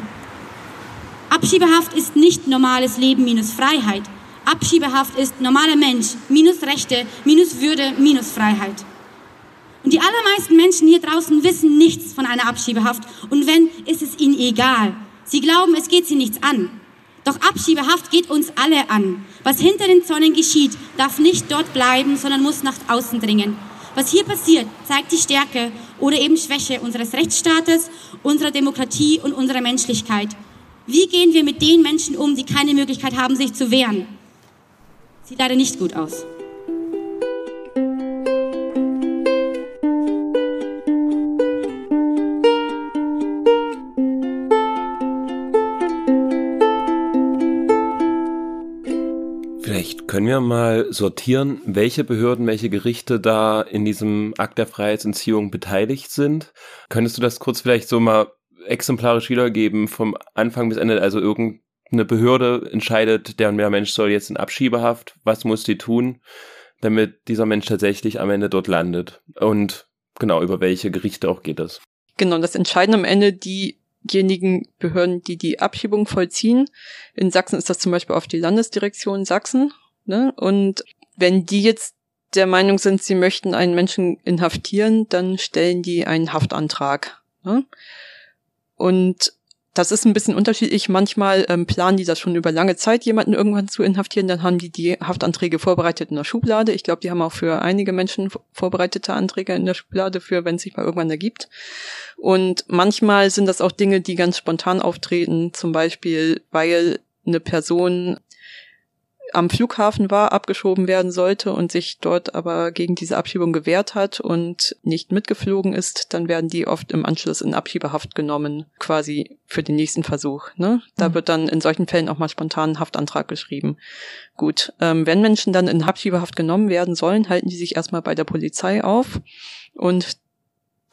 Abschiebehaft ist nicht normales Leben minus Freiheit. Abschiebehaft ist normaler Mensch minus Rechte, minus Würde, minus Freiheit. Und die allermeisten Menschen hier draußen wissen nichts von einer Abschiebehaft. Und wenn, ist es ihnen egal. Sie glauben, es geht sie nichts an. Doch Abschiebehaft geht uns alle an. Was hinter den Zonen geschieht, darf nicht dort bleiben, sondern muss nach außen dringen. Was hier passiert, zeigt die Stärke oder eben Schwäche unseres Rechtsstaates, unserer Demokratie und unserer Menschlichkeit. Wie gehen wir mit den Menschen um, die keine Möglichkeit haben, sich zu wehren? Sieht leider nicht gut aus. Wir mal sortieren, welche Behörden, welche Gerichte da in diesem Akt der Freiheitsentziehung beteiligt sind? Könntest du das kurz vielleicht so mal exemplarisch wiedergeben vom Anfang bis Ende, also irgend eine Behörde entscheidet, der und der Mensch soll jetzt in Abschiebehaft, was muss die tun, damit dieser Mensch tatsächlich am Ende dort landet? Und genau, über welche Gerichte auch geht das? Genau, das entscheiden am Ende diejenigen Behörden, die die Abschiebung vollziehen. In Sachsen ist das zum Beispiel auf die Landesdirektion Sachsen. Ne? Und wenn die jetzt der Meinung sind, sie möchten einen Menschen inhaftieren, dann stellen die einen Haftantrag. Ne? Und das ist ein bisschen unterschiedlich. Manchmal ähm, planen die das schon über lange Zeit, jemanden irgendwann zu inhaftieren. Dann haben die die Haftanträge vorbereitet in der Schublade. Ich glaube, die haben auch für einige Menschen vorbereitete Anträge in der Schublade für, wenn es sich mal irgendwann ergibt. Und manchmal sind das auch Dinge, die ganz spontan auftreten. Zum Beispiel, weil eine Person am Flughafen war, abgeschoben werden sollte und sich dort aber gegen diese Abschiebung gewehrt hat und nicht mitgeflogen ist, dann werden die oft im Anschluss in Abschiebehaft genommen, quasi für den nächsten Versuch. Ne? Da mhm. wird dann in solchen Fällen auch mal spontan ein Haftantrag geschrieben. Gut, ähm, wenn Menschen dann in Abschiebehaft genommen werden sollen, halten die sich erstmal bei der Polizei auf und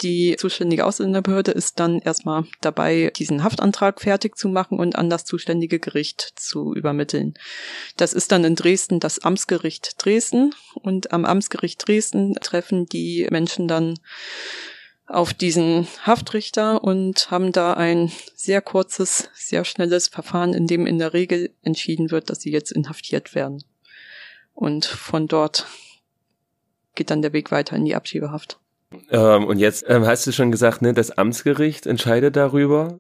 die zuständige Ausländerbehörde ist dann erstmal dabei, diesen Haftantrag fertig zu machen und an das zuständige Gericht zu übermitteln. Das ist dann in Dresden das Amtsgericht Dresden und am Amtsgericht Dresden treffen die Menschen dann auf diesen Haftrichter und haben da ein sehr kurzes, sehr schnelles Verfahren, in dem in der Regel entschieden wird, dass sie jetzt inhaftiert werden. Und von dort geht dann der Weg weiter in die Abschiebehaft. Ähm, und jetzt ähm, hast du schon gesagt, ne, das Amtsgericht entscheidet darüber.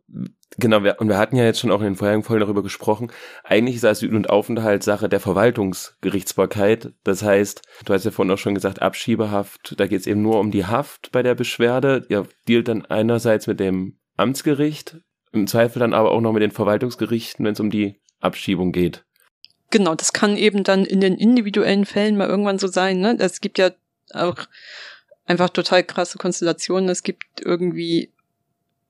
Genau, wir, und wir hatten ja jetzt schon auch in den vorherigen Folgen darüber gesprochen. Eigentlich ist Asyl- und Aufenthalt Sache der Verwaltungsgerichtsbarkeit. Das heißt, du hast ja vorhin auch schon gesagt, Abschiebehaft, da geht es eben nur um die Haft bei der Beschwerde. Ihr dealt dann einerseits mit dem Amtsgericht, im Zweifel dann aber auch noch mit den Verwaltungsgerichten, wenn es um die Abschiebung geht. Genau, das kann eben dann in den individuellen Fällen mal irgendwann so sein. Ne? Es gibt ja auch einfach total krasse Konstellationen. Es gibt irgendwie,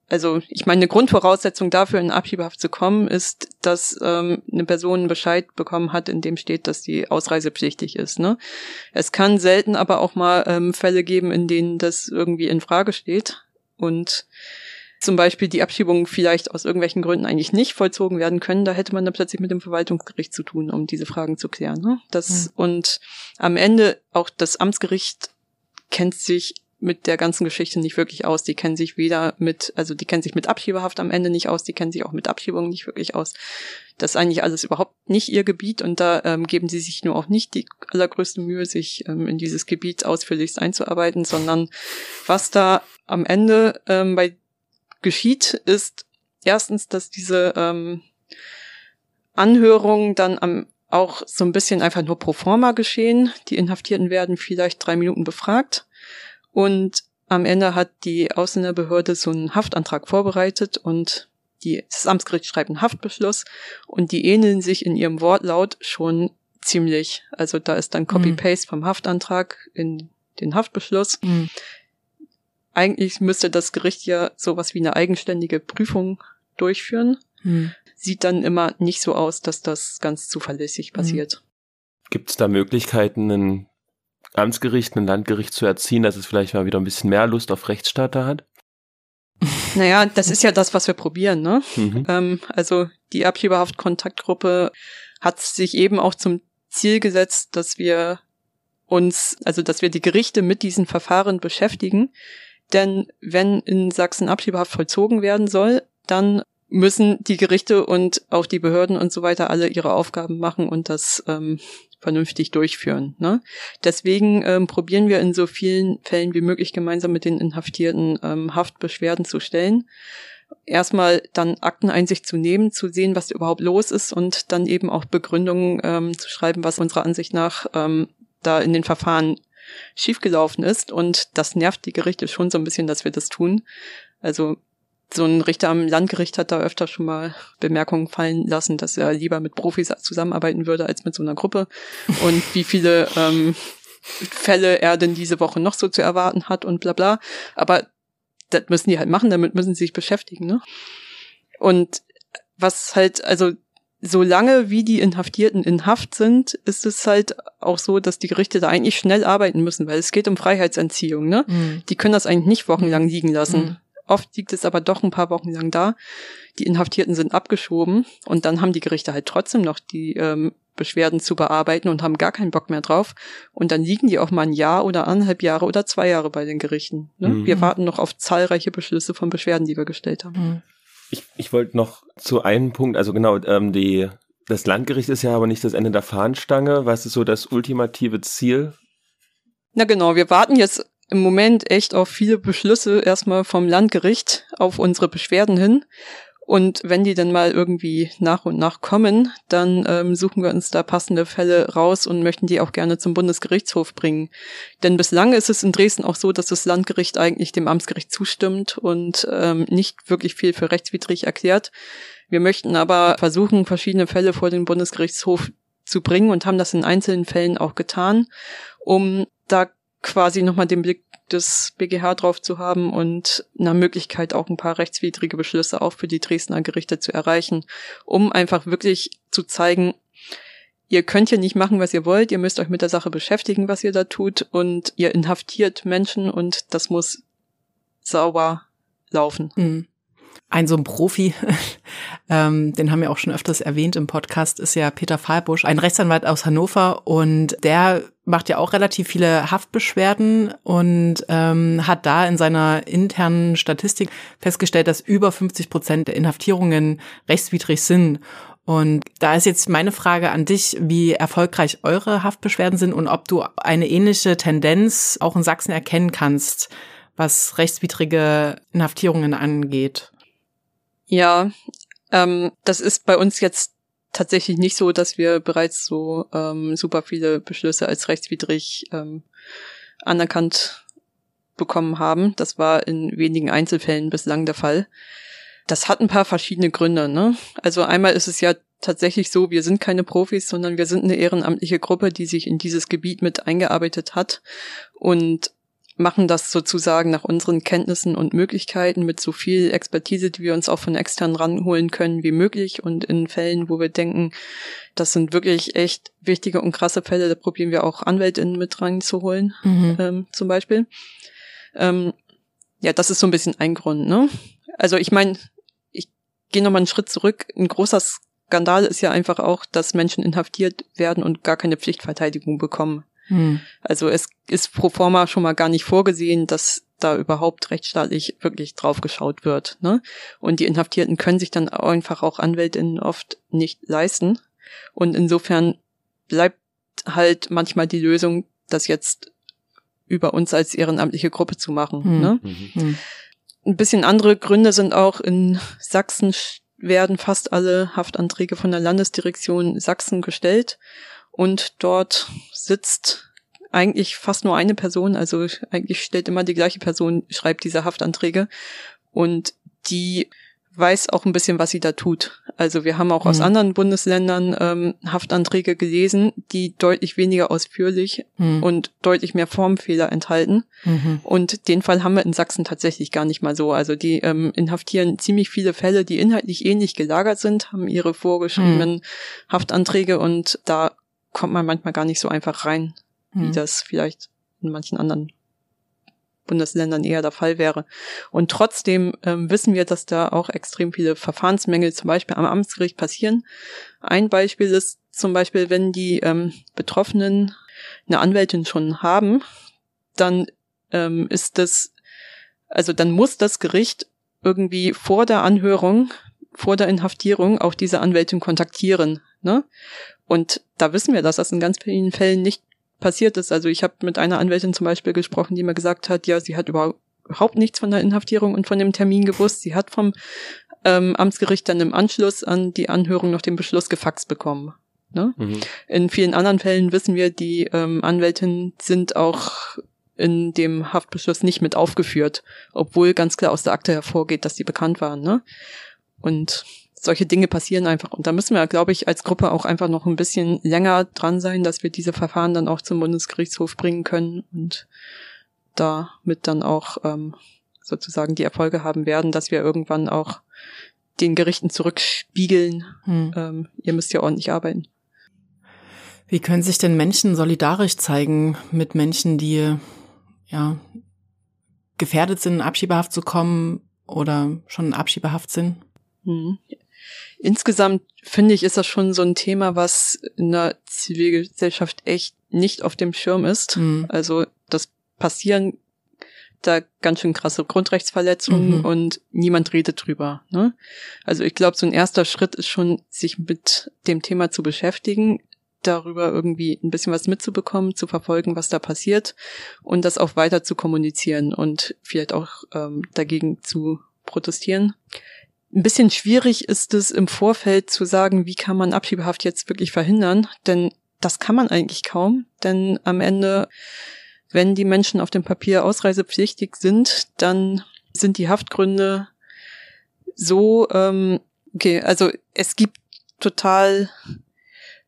also ich meine, eine Grundvoraussetzung dafür, in Abschiebehaft zu kommen, ist, dass ähm, eine Person Bescheid bekommen hat, in dem steht, dass die ausreisepflichtig ist. Ne? Es kann selten aber auch mal ähm, Fälle geben, in denen das irgendwie in Frage steht und zum Beispiel die Abschiebung vielleicht aus irgendwelchen Gründen eigentlich nicht vollzogen werden können, da hätte man dann plötzlich mit dem Verwaltungsgericht zu tun, um diese Fragen zu klären. Ne? Das mhm. und am Ende auch das Amtsgericht kennt sich mit der ganzen Geschichte nicht wirklich aus. Die kennen sich weder mit, also die kennen sich mit Abschiebehaft am Ende nicht aus, die kennen sich auch mit Abschiebung nicht wirklich aus. Das ist eigentlich alles überhaupt nicht ihr Gebiet und da ähm, geben sie sich nur auch nicht die allergrößte Mühe, sich ähm, in dieses Gebiet ausführlichst einzuarbeiten, sondern was da am Ende ähm, bei geschieht, ist erstens, dass diese ähm, Anhörungen dann am auch so ein bisschen einfach nur pro forma geschehen. Die Inhaftierten werden vielleicht drei Minuten befragt und am Ende hat die Ausländerbehörde so einen Haftantrag vorbereitet und die, das Amtsgericht schreibt einen Haftbeschluss und die ähneln sich in ihrem Wortlaut schon ziemlich. Also da ist dann Copy-Paste vom Haftantrag in den Haftbeschluss. Mhm. Eigentlich müsste das Gericht ja sowas wie eine eigenständige Prüfung durchführen. Mhm sieht dann immer nicht so aus, dass das ganz zuverlässig mhm. passiert. Gibt es da Möglichkeiten, ein Amtsgericht, ein Landgericht zu erziehen, dass es vielleicht mal wieder ein bisschen mehr Lust auf Rechtsstaat da hat? Naja, das ist ja das, was wir probieren, ne? Mhm. Ähm, also die Abschiebehaft-Kontaktgruppe hat sich eben auch zum Ziel gesetzt, dass wir uns, also dass wir die Gerichte mit diesen Verfahren beschäftigen. Denn wenn in Sachsen Abschiebehaft vollzogen werden soll, dann müssen die Gerichte und auch die Behörden und so weiter alle ihre Aufgaben machen und das ähm, vernünftig durchführen. Ne? Deswegen ähm, probieren wir in so vielen Fällen wie möglich gemeinsam mit den Inhaftierten ähm, Haftbeschwerden zu stellen. Erstmal dann Akteneinsicht zu nehmen, zu sehen, was überhaupt los ist und dann eben auch Begründungen ähm, zu schreiben, was unserer Ansicht nach ähm, da in den Verfahren schiefgelaufen ist. Und das nervt die Gerichte schon so ein bisschen, dass wir das tun. Also so ein Richter am Landgericht hat da öfter schon mal Bemerkungen fallen lassen, dass er lieber mit Profis zusammenarbeiten würde als mit so einer Gruppe. Und wie viele ähm, Fälle er denn diese Woche noch so zu erwarten hat und bla bla. Aber das müssen die halt machen, damit müssen sie sich beschäftigen. Ne? Und was halt, also solange wie die Inhaftierten in Haft sind, ist es halt auch so, dass die Gerichte da eigentlich schnell arbeiten müssen, weil es geht um Freiheitsentziehung. Ne? Mhm. Die können das eigentlich nicht wochenlang liegen lassen. Mhm Oft liegt es aber doch ein paar Wochen lang da. Die Inhaftierten sind abgeschoben und dann haben die Gerichte halt trotzdem noch die ähm, Beschwerden zu bearbeiten und haben gar keinen Bock mehr drauf. Und dann liegen die auch mal ein Jahr oder anderthalb Jahre oder zwei Jahre bei den Gerichten. Ne? Mhm. Wir warten noch auf zahlreiche Beschlüsse von Beschwerden, die wir gestellt haben. Mhm. Ich, ich wollte noch zu einem Punkt, also genau, ähm, die, das Landgericht ist ja aber nicht das Ende der Fahnenstange. Was ist so das ultimative Ziel? Na genau, wir warten jetzt im Moment echt auf viele Beschlüsse erstmal vom Landgericht auf unsere Beschwerden hin. Und wenn die dann mal irgendwie nach und nach kommen, dann ähm, suchen wir uns da passende Fälle raus und möchten die auch gerne zum Bundesgerichtshof bringen. Denn bislang ist es in Dresden auch so, dass das Landgericht eigentlich dem Amtsgericht zustimmt und ähm, nicht wirklich viel für rechtswidrig erklärt. Wir möchten aber versuchen, verschiedene Fälle vor den Bundesgerichtshof zu bringen und haben das in einzelnen Fällen auch getan, um da quasi nochmal den Blick des BGH drauf zu haben und nach Möglichkeit auch ein paar rechtswidrige Beschlüsse auch für die Dresdner Gerichte zu erreichen, um einfach wirklich zu zeigen, ihr könnt hier nicht machen, was ihr wollt, ihr müsst euch mit der Sache beschäftigen, was ihr da tut und ihr inhaftiert Menschen und das muss sauber laufen. Mhm. Ein so ein Profi, ähm, den haben wir auch schon öfters erwähnt im Podcast, ist ja Peter Fahlbusch, ein Rechtsanwalt aus Hannover und der macht ja auch relativ viele Haftbeschwerden und ähm, hat da in seiner internen Statistik festgestellt, dass über 50 Prozent der Inhaftierungen rechtswidrig sind. Und da ist jetzt meine Frage an dich, wie erfolgreich eure Haftbeschwerden sind und ob du eine ähnliche Tendenz auch in Sachsen erkennen kannst, was rechtswidrige Inhaftierungen angeht. Ja, ähm, das ist bei uns jetzt tatsächlich nicht so, dass wir bereits so ähm, super viele Beschlüsse als rechtswidrig ähm, anerkannt bekommen haben. Das war in wenigen Einzelfällen bislang der Fall. Das hat ein paar verschiedene Gründe. Ne? Also einmal ist es ja tatsächlich so, wir sind keine Profis, sondern wir sind eine ehrenamtliche Gruppe, die sich in dieses Gebiet mit eingearbeitet hat und machen das sozusagen nach unseren Kenntnissen und Möglichkeiten mit so viel Expertise, die wir uns auch von extern ranholen können wie möglich. Und in Fällen, wo wir denken, das sind wirklich echt wichtige und krasse Fälle, da probieren wir auch AnwältInnen mit reinzuholen, Mhm. ähm, zum Beispiel. Ähm, ja, das ist so ein bisschen ein Grund, ne? Also ich meine, ich gehe nochmal einen Schritt zurück. Ein großer Skandal ist ja einfach auch, dass Menschen inhaftiert werden und gar keine Pflichtverteidigung bekommen. Hm. Also es ist pro forma schon mal gar nicht vorgesehen, dass da überhaupt rechtsstaatlich wirklich drauf geschaut wird. Ne? Und die Inhaftierten können sich dann einfach auch Anwältinnen oft nicht leisten. Und insofern bleibt halt manchmal die Lösung, das jetzt über uns als ehrenamtliche Gruppe zu machen. Hm. Ne? Hm. Ein bisschen andere Gründe sind auch in Sachsen werden fast alle Haftanträge von der Landesdirektion Sachsen gestellt und dort sitzt eigentlich fast nur eine Person, also eigentlich stellt immer die gleiche Person, schreibt diese Haftanträge und die weiß auch ein bisschen, was sie da tut. Also wir haben auch aus Mhm. anderen Bundesländern ähm, Haftanträge gelesen, die deutlich weniger ausführlich Hm. und deutlich mehr Formfehler enthalten. Mhm. Und den Fall haben wir in Sachsen tatsächlich gar nicht mal so. Also die ähm, inhaftieren ziemlich viele Fälle, die inhaltlich ähnlich gelagert sind, haben ihre vorgeschriebenen Haftanträge und da kommt man manchmal gar nicht so einfach rein, wie Hm. das vielleicht in manchen anderen Bundesländern eher der Fall wäre. Und trotzdem ähm, wissen wir, dass da auch extrem viele Verfahrensmängel zum Beispiel am Amtsgericht passieren. Ein Beispiel ist zum Beispiel, wenn die ähm, Betroffenen eine Anwältin schon haben, dann ähm, ist das, also dann muss das Gericht irgendwie vor der Anhörung, vor der Inhaftierung auch diese Anwältin kontaktieren. Ne? Und da wissen wir, dass das in ganz vielen Fällen nicht passiert ist. Also ich habe mit einer Anwältin zum Beispiel gesprochen, die mir gesagt hat, ja, sie hat überhaupt nichts von der Inhaftierung und von dem Termin gewusst. Sie hat vom ähm, Amtsgericht dann im Anschluss an die Anhörung noch den Beschluss gefaxt bekommen. Ne? Mhm. In vielen anderen Fällen wissen wir, die ähm, Anwältinnen sind auch in dem Haftbeschluss nicht mit aufgeführt, obwohl ganz klar aus der Akte hervorgeht, dass die bekannt waren. Ne? Und solche Dinge passieren einfach. Und da müssen wir, glaube ich, als Gruppe auch einfach noch ein bisschen länger dran sein, dass wir diese Verfahren dann auch zum Bundesgerichtshof bringen können und damit dann auch ähm, sozusagen die Erfolge haben werden, dass wir irgendwann auch den Gerichten zurückspiegeln, Hm. ähm, ihr müsst ja ordentlich arbeiten. Wie können sich denn Menschen solidarisch zeigen mit Menschen, die ja gefährdet sind, in Abschiebehaft zu kommen oder schon in Abschiebehaft sind? Hm. Insgesamt finde ich, ist das schon so ein Thema, was in der Zivilgesellschaft echt nicht auf dem Schirm ist. Mhm. Also das passieren da ganz schön krasse Grundrechtsverletzungen mhm. und niemand redet drüber. Ne? Also ich glaube, so ein erster Schritt ist schon, sich mit dem Thema zu beschäftigen, darüber irgendwie ein bisschen was mitzubekommen, zu verfolgen, was da passiert und das auch weiter zu kommunizieren und vielleicht auch ähm, dagegen zu protestieren. Ein bisschen schwierig ist es im Vorfeld zu sagen, wie kann man Abschiebehaft jetzt wirklich verhindern, denn das kann man eigentlich kaum, denn am Ende, wenn die Menschen auf dem Papier ausreisepflichtig sind, dann sind die Haftgründe so, ähm, okay, also es gibt total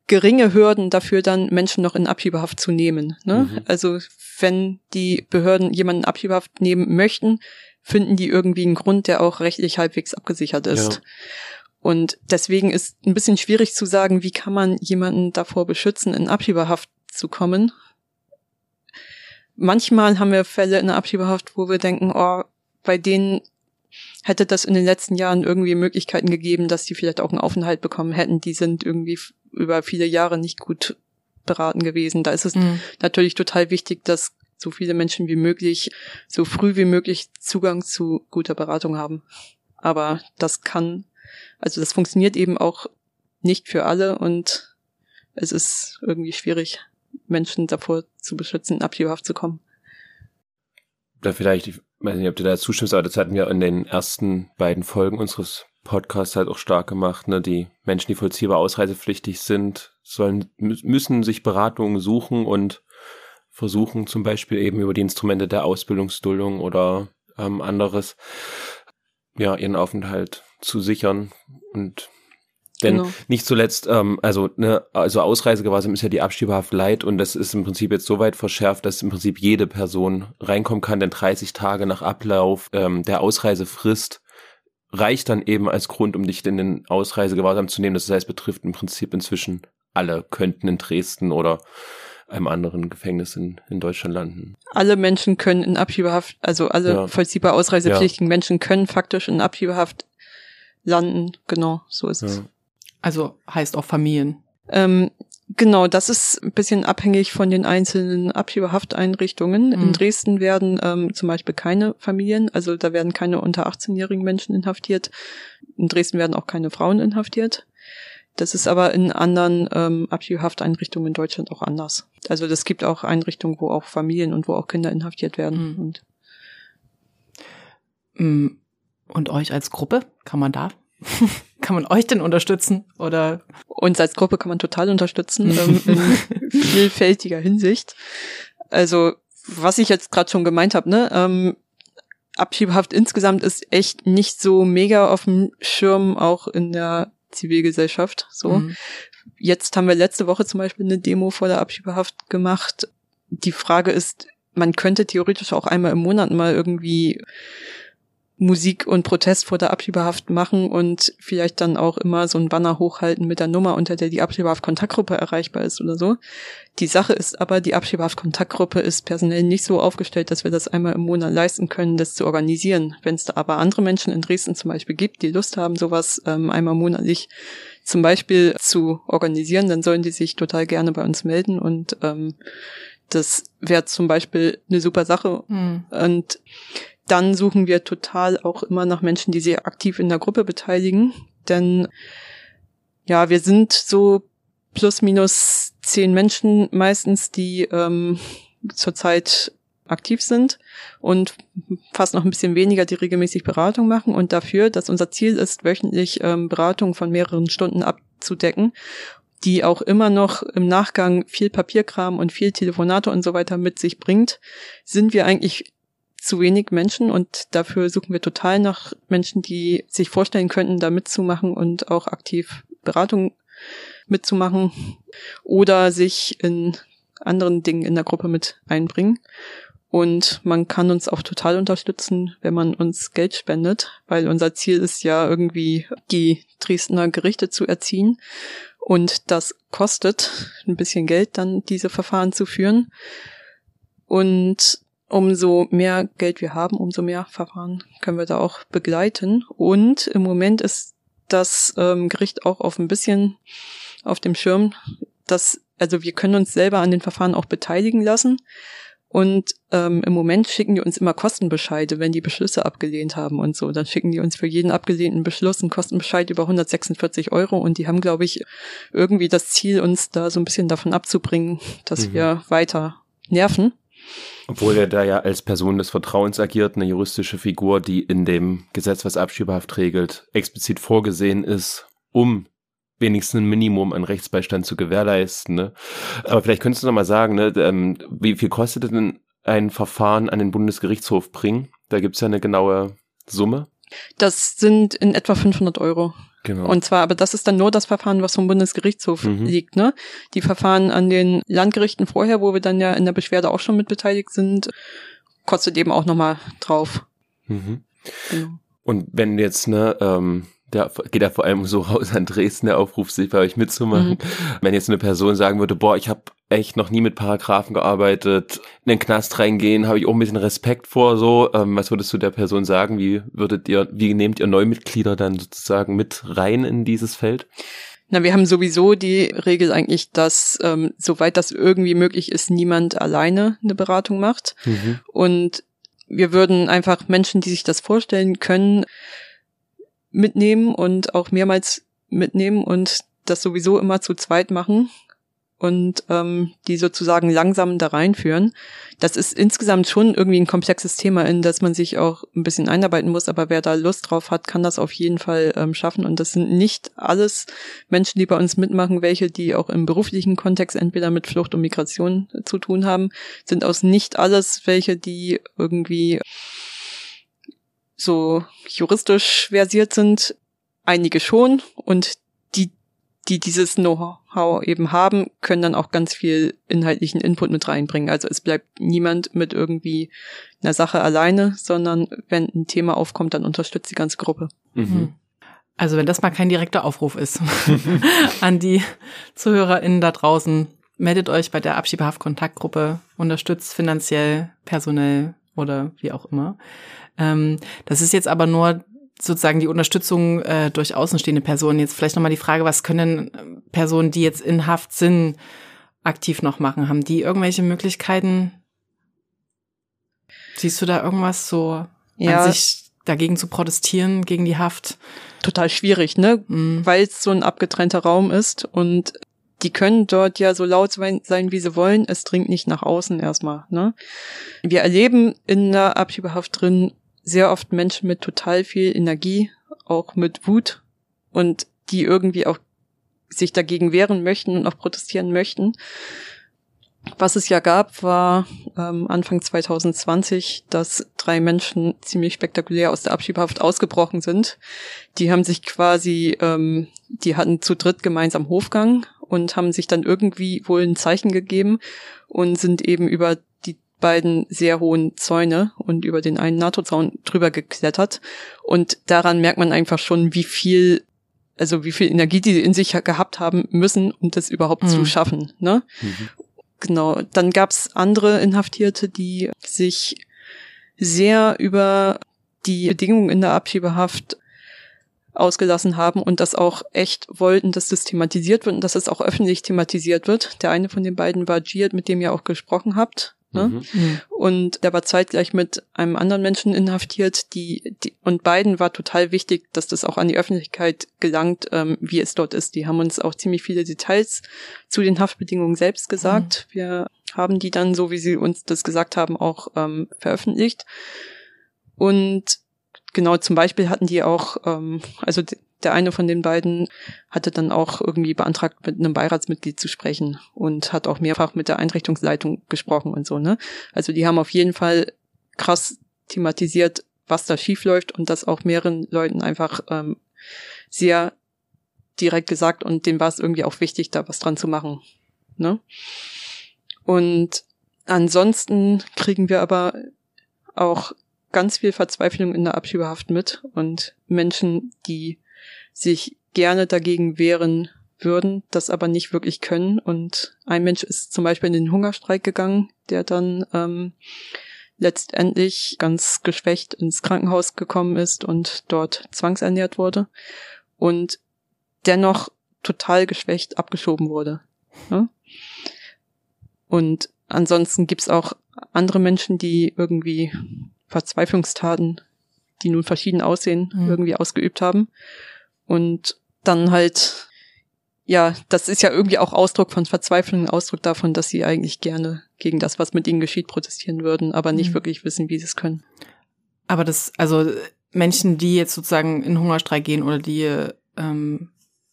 geringe Hürden dafür, dann Menschen noch in Abschiebehaft zu nehmen. Ne? Mhm. Also wenn die Behörden jemanden in Abschiebehaft nehmen möchten, finden die irgendwie einen Grund, der auch rechtlich halbwegs abgesichert ist. Ja. Und deswegen ist ein bisschen schwierig zu sagen, wie kann man jemanden davor beschützen, in Abschiebehaft zu kommen. Manchmal haben wir Fälle in der Abschiebehaft, wo wir denken, oh, bei denen hätte das in den letzten Jahren irgendwie Möglichkeiten gegeben, dass die vielleicht auch einen Aufenthalt bekommen hätten. Die sind irgendwie über viele Jahre nicht gut beraten gewesen. Da ist es mhm. natürlich total wichtig, dass so viele Menschen wie möglich so früh wie möglich Zugang zu guter Beratung haben. Aber das kann, also das funktioniert eben auch nicht für alle und es ist irgendwie schwierig, Menschen davor zu beschützen, in zu kommen. Da vielleicht, ich weiß nicht, ob du da zustimmst, aber das hatten wir in den ersten beiden Folgen unseres Podcasts halt auch stark gemacht. Ne? Die Menschen, die vollziehbar ausreisepflichtig sind, sollen müssen sich Beratungen suchen und versuchen zum Beispiel eben über die Instrumente der Ausbildungsduldung oder ähm, anderes ja ihren Aufenthalt zu sichern und denn genau. nicht zuletzt, ähm, also ne, also Ausreisegewahrsam ist ja die Abschiebehaft leid und das ist im Prinzip jetzt so weit verschärft, dass im Prinzip jede Person reinkommen kann, denn 30 Tage nach Ablauf ähm, der Ausreisefrist reicht dann eben als Grund, um dich in den Ausreisegewahrsam zu nehmen. Das heißt, betrifft im Prinzip inzwischen alle könnten in Dresden oder einem anderen Gefängnis in, in Deutschland landen. Alle Menschen können in Abschiebehaft, also alle ja. vollziehbar ausreisepflichtigen ja. Menschen können faktisch in Abschiebehaft landen. Genau, so ist ja. es. Also heißt auch Familien. Ähm, genau, das ist ein bisschen abhängig von den einzelnen Abschiebehafteinrichtungen. Mhm. In Dresden werden ähm, zum Beispiel keine Familien, also da werden keine unter 18-jährigen Menschen inhaftiert. In Dresden werden auch keine Frauen inhaftiert. Das ist aber in anderen ähm, Abschiebehafteinrichtungen in Deutschland auch anders. Also das gibt auch Einrichtungen, wo auch Familien und wo auch Kinder inhaftiert werden. Mhm. Und, mm, und euch als Gruppe, kann man da? kann man euch denn unterstützen? Oder? Uns als Gruppe kann man total unterstützen, ähm, in vielfältiger Hinsicht. Also, was ich jetzt gerade schon gemeint habe, ne? Ähm, Abschiebehaft insgesamt ist echt nicht so mega auf dem Schirm, auch in der Zivilgesellschaft. So. Mhm. Jetzt haben wir letzte Woche zum Beispiel eine Demo vor der Abschiebehaft gemacht. Die Frage ist, man könnte theoretisch auch einmal im Monat mal irgendwie Musik und Protest vor der Abschiebehaft machen und vielleicht dann auch immer so ein Banner hochhalten mit der Nummer, unter der die Abschiebehaft-Kontaktgruppe erreichbar ist oder so. Die Sache ist aber, die Abschiebehaft-Kontaktgruppe ist personell nicht so aufgestellt, dass wir das einmal im Monat leisten können, das zu organisieren. Wenn es da aber andere Menschen in Dresden zum Beispiel gibt, die Lust haben, sowas ähm, einmal monatlich zum Beispiel zu organisieren, dann sollen die sich total gerne bei uns melden und ähm, das wäre zum Beispiel eine super Sache. Mhm. Und dann suchen wir total auch immer nach Menschen, die sich aktiv in der Gruppe beteiligen. Denn ja, wir sind so plus minus zehn Menschen meistens, die ähm, zurzeit aktiv sind und fast noch ein bisschen weniger, die regelmäßig Beratung machen und dafür, dass unser Ziel ist, wöchentlich ähm, Beratung von mehreren Stunden abzudecken, die auch immer noch im Nachgang viel Papierkram und viel Telefonate und so weiter mit sich bringt, sind wir eigentlich zu wenig Menschen und dafür suchen wir total nach Menschen, die sich vorstellen könnten, da mitzumachen und auch aktiv Beratung mitzumachen oder sich in anderen Dingen in der Gruppe mit einbringen. Und man kann uns auch total unterstützen, wenn man uns Geld spendet, weil unser Ziel ist ja irgendwie die Dresdner Gerichte zu erziehen. Und das kostet ein bisschen Geld, dann diese Verfahren zu führen. Und umso mehr Geld wir haben, umso mehr Verfahren können wir da auch begleiten. Und im Moment ist das ähm, Gericht auch auf ein bisschen auf dem Schirm, dass, also wir können uns selber an den Verfahren auch beteiligen lassen. Und ähm, im Moment schicken die uns immer Kostenbescheide, wenn die Beschlüsse abgelehnt haben und so. Dann schicken die uns für jeden abgelehnten Beschluss einen Kostenbescheid über 146 Euro und die haben, glaube ich, irgendwie das Ziel, uns da so ein bisschen davon abzubringen, dass mhm. wir weiter nerven. Obwohl er da ja als Person des Vertrauens agiert, eine juristische Figur, die in dem Gesetz, was Abschiebehaft regelt, explizit vorgesehen ist, um wenigstens ein Minimum an Rechtsbeistand zu gewährleisten. Ne? Aber vielleicht könntest du noch mal sagen, ne, ähm, wie viel kostet denn ein Verfahren an den Bundesgerichtshof bringen? Da gibt's ja eine genaue Summe. Das sind in etwa 500 Euro. Genau. Und zwar, aber das ist dann nur das Verfahren, was vom Bundesgerichtshof mhm. liegt. Ne? Die Verfahren an den Landgerichten vorher, wo wir dann ja in der Beschwerde auch schon mit beteiligt sind, kostet eben auch nochmal drauf. Mhm. Genau. Und wenn jetzt ne, ähm, der geht ja vor allem so raus an Dresden, der Aufruf, sich bei euch mitzumachen. Mhm. Wenn jetzt eine Person sagen würde, boah, ich habe echt noch nie mit Paragraphen gearbeitet, in den Knast reingehen, habe ich auch ein bisschen Respekt vor, so. Ähm, was würdest du der Person sagen? Wie würdet ihr, wie nehmt ihr Neumitglieder dann sozusagen mit rein in dieses Feld? Na, wir haben sowieso die Regel eigentlich, dass ähm, soweit das irgendwie möglich ist, niemand alleine eine Beratung macht. Mhm. Und wir würden einfach Menschen, die sich das vorstellen können, mitnehmen und auch mehrmals mitnehmen und das sowieso immer zu zweit machen und ähm, die sozusagen langsam da reinführen. Das ist insgesamt schon irgendwie ein komplexes Thema, in das man sich auch ein bisschen einarbeiten muss, aber wer da Lust drauf hat, kann das auf jeden Fall ähm, schaffen. Und das sind nicht alles Menschen, die bei uns mitmachen, welche, die auch im beruflichen Kontext entweder mit Flucht und Migration zu tun haben, sind aus nicht alles welche, die irgendwie so juristisch versiert sind, einige schon und die, die dieses Know-how eben haben, können dann auch ganz viel inhaltlichen Input mit reinbringen. Also es bleibt niemand mit irgendwie einer Sache alleine, sondern wenn ein Thema aufkommt, dann unterstützt die ganze Gruppe. Mhm. mhm. Also wenn das mal kein direkter Aufruf ist an die ZuhörerInnen da draußen, meldet euch bei der Abschiebehaft-Kontaktgruppe, unterstützt finanziell, personell oder wie auch immer. Ähm, das ist jetzt aber nur sozusagen die Unterstützung äh, durch außenstehende Personen. Jetzt vielleicht nochmal die Frage, was können Personen, die jetzt in Haft sind, aktiv noch machen? Haben die irgendwelche Möglichkeiten? Siehst du da irgendwas so ja. an sich dagegen zu protestieren, gegen die Haft? Total schwierig, ne? Mhm. Weil es so ein abgetrennter Raum ist und die können dort ja so laut sein, wie sie wollen. Es dringt nicht nach außen erstmal. Ne? Wir erleben in der Abschiebehaft drin sehr oft Menschen mit total viel Energie, auch mit Wut und die irgendwie auch sich dagegen wehren möchten und auch protestieren möchten. Was es ja gab, war ähm, Anfang 2020, dass drei Menschen ziemlich spektakulär aus der Abschiebehaft ausgebrochen sind. Die haben sich quasi, ähm, die hatten zu dritt gemeinsam Hofgang und haben sich dann irgendwie wohl ein Zeichen gegeben und sind eben über beiden sehr hohen Zäune und über den einen NATO-Zaun drüber geklettert. Und daran merkt man einfach schon, wie viel, also wie viel Energie die in sich gehabt haben müssen, um das überhaupt mhm. zu schaffen. Ne? Mhm. Genau. Dann gab's andere Inhaftierte, die sich sehr über die Bedingungen in der Abschiebehaft ausgelassen haben und das auch echt wollten, dass das thematisiert wird und dass es auch öffentlich thematisiert wird. Der eine von den beiden war Giat, mit dem ihr auch gesprochen habt. Ne? Mhm. Und der war zeitgleich mit einem anderen Menschen inhaftiert, die, die und beiden war total wichtig, dass das auch an die Öffentlichkeit gelangt, ähm, wie es dort ist. Die haben uns auch ziemlich viele Details zu den Haftbedingungen selbst gesagt. Mhm. Wir haben die dann, so wie sie uns das gesagt haben, auch ähm, veröffentlicht. Und genau, zum Beispiel hatten die auch, ähm, also der eine von den beiden hatte dann auch irgendwie beantragt, mit einem Beiratsmitglied zu sprechen und hat auch mehrfach mit der Einrichtungsleitung gesprochen und so, ne? Also die haben auf jeden Fall krass thematisiert, was da schief läuft und das auch mehreren Leuten einfach ähm, sehr direkt gesagt und denen war es irgendwie auch wichtig, da was dran zu machen. Ne? Und ansonsten kriegen wir aber auch ganz viel Verzweiflung in der Abschiebehaft mit und Menschen, die sich gerne dagegen wehren würden, das aber nicht wirklich können. Und ein Mensch ist zum Beispiel in den Hungerstreik gegangen, der dann ähm, letztendlich ganz geschwächt ins Krankenhaus gekommen ist und dort zwangsernährt wurde und dennoch total geschwächt abgeschoben wurde. Ne? Und ansonsten gibt's auch andere Menschen, die irgendwie Verzweiflungstaten, die nun verschieden aussehen, mhm. irgendwie ausgeübt haben. Und dann halt, ja, das ist ja irgendwie auch Ausdruck von Verzweiflung, Ausdruck davon, dass sie eigentlich gerne gegen das, was mit ihnen geschieht, protestieren würden, aber nicht mhm. wirklich wissen, wie sie es können. Aber das, also Menschen, die jetzt sozusagen in Hungerstreik gehen oder die ähm,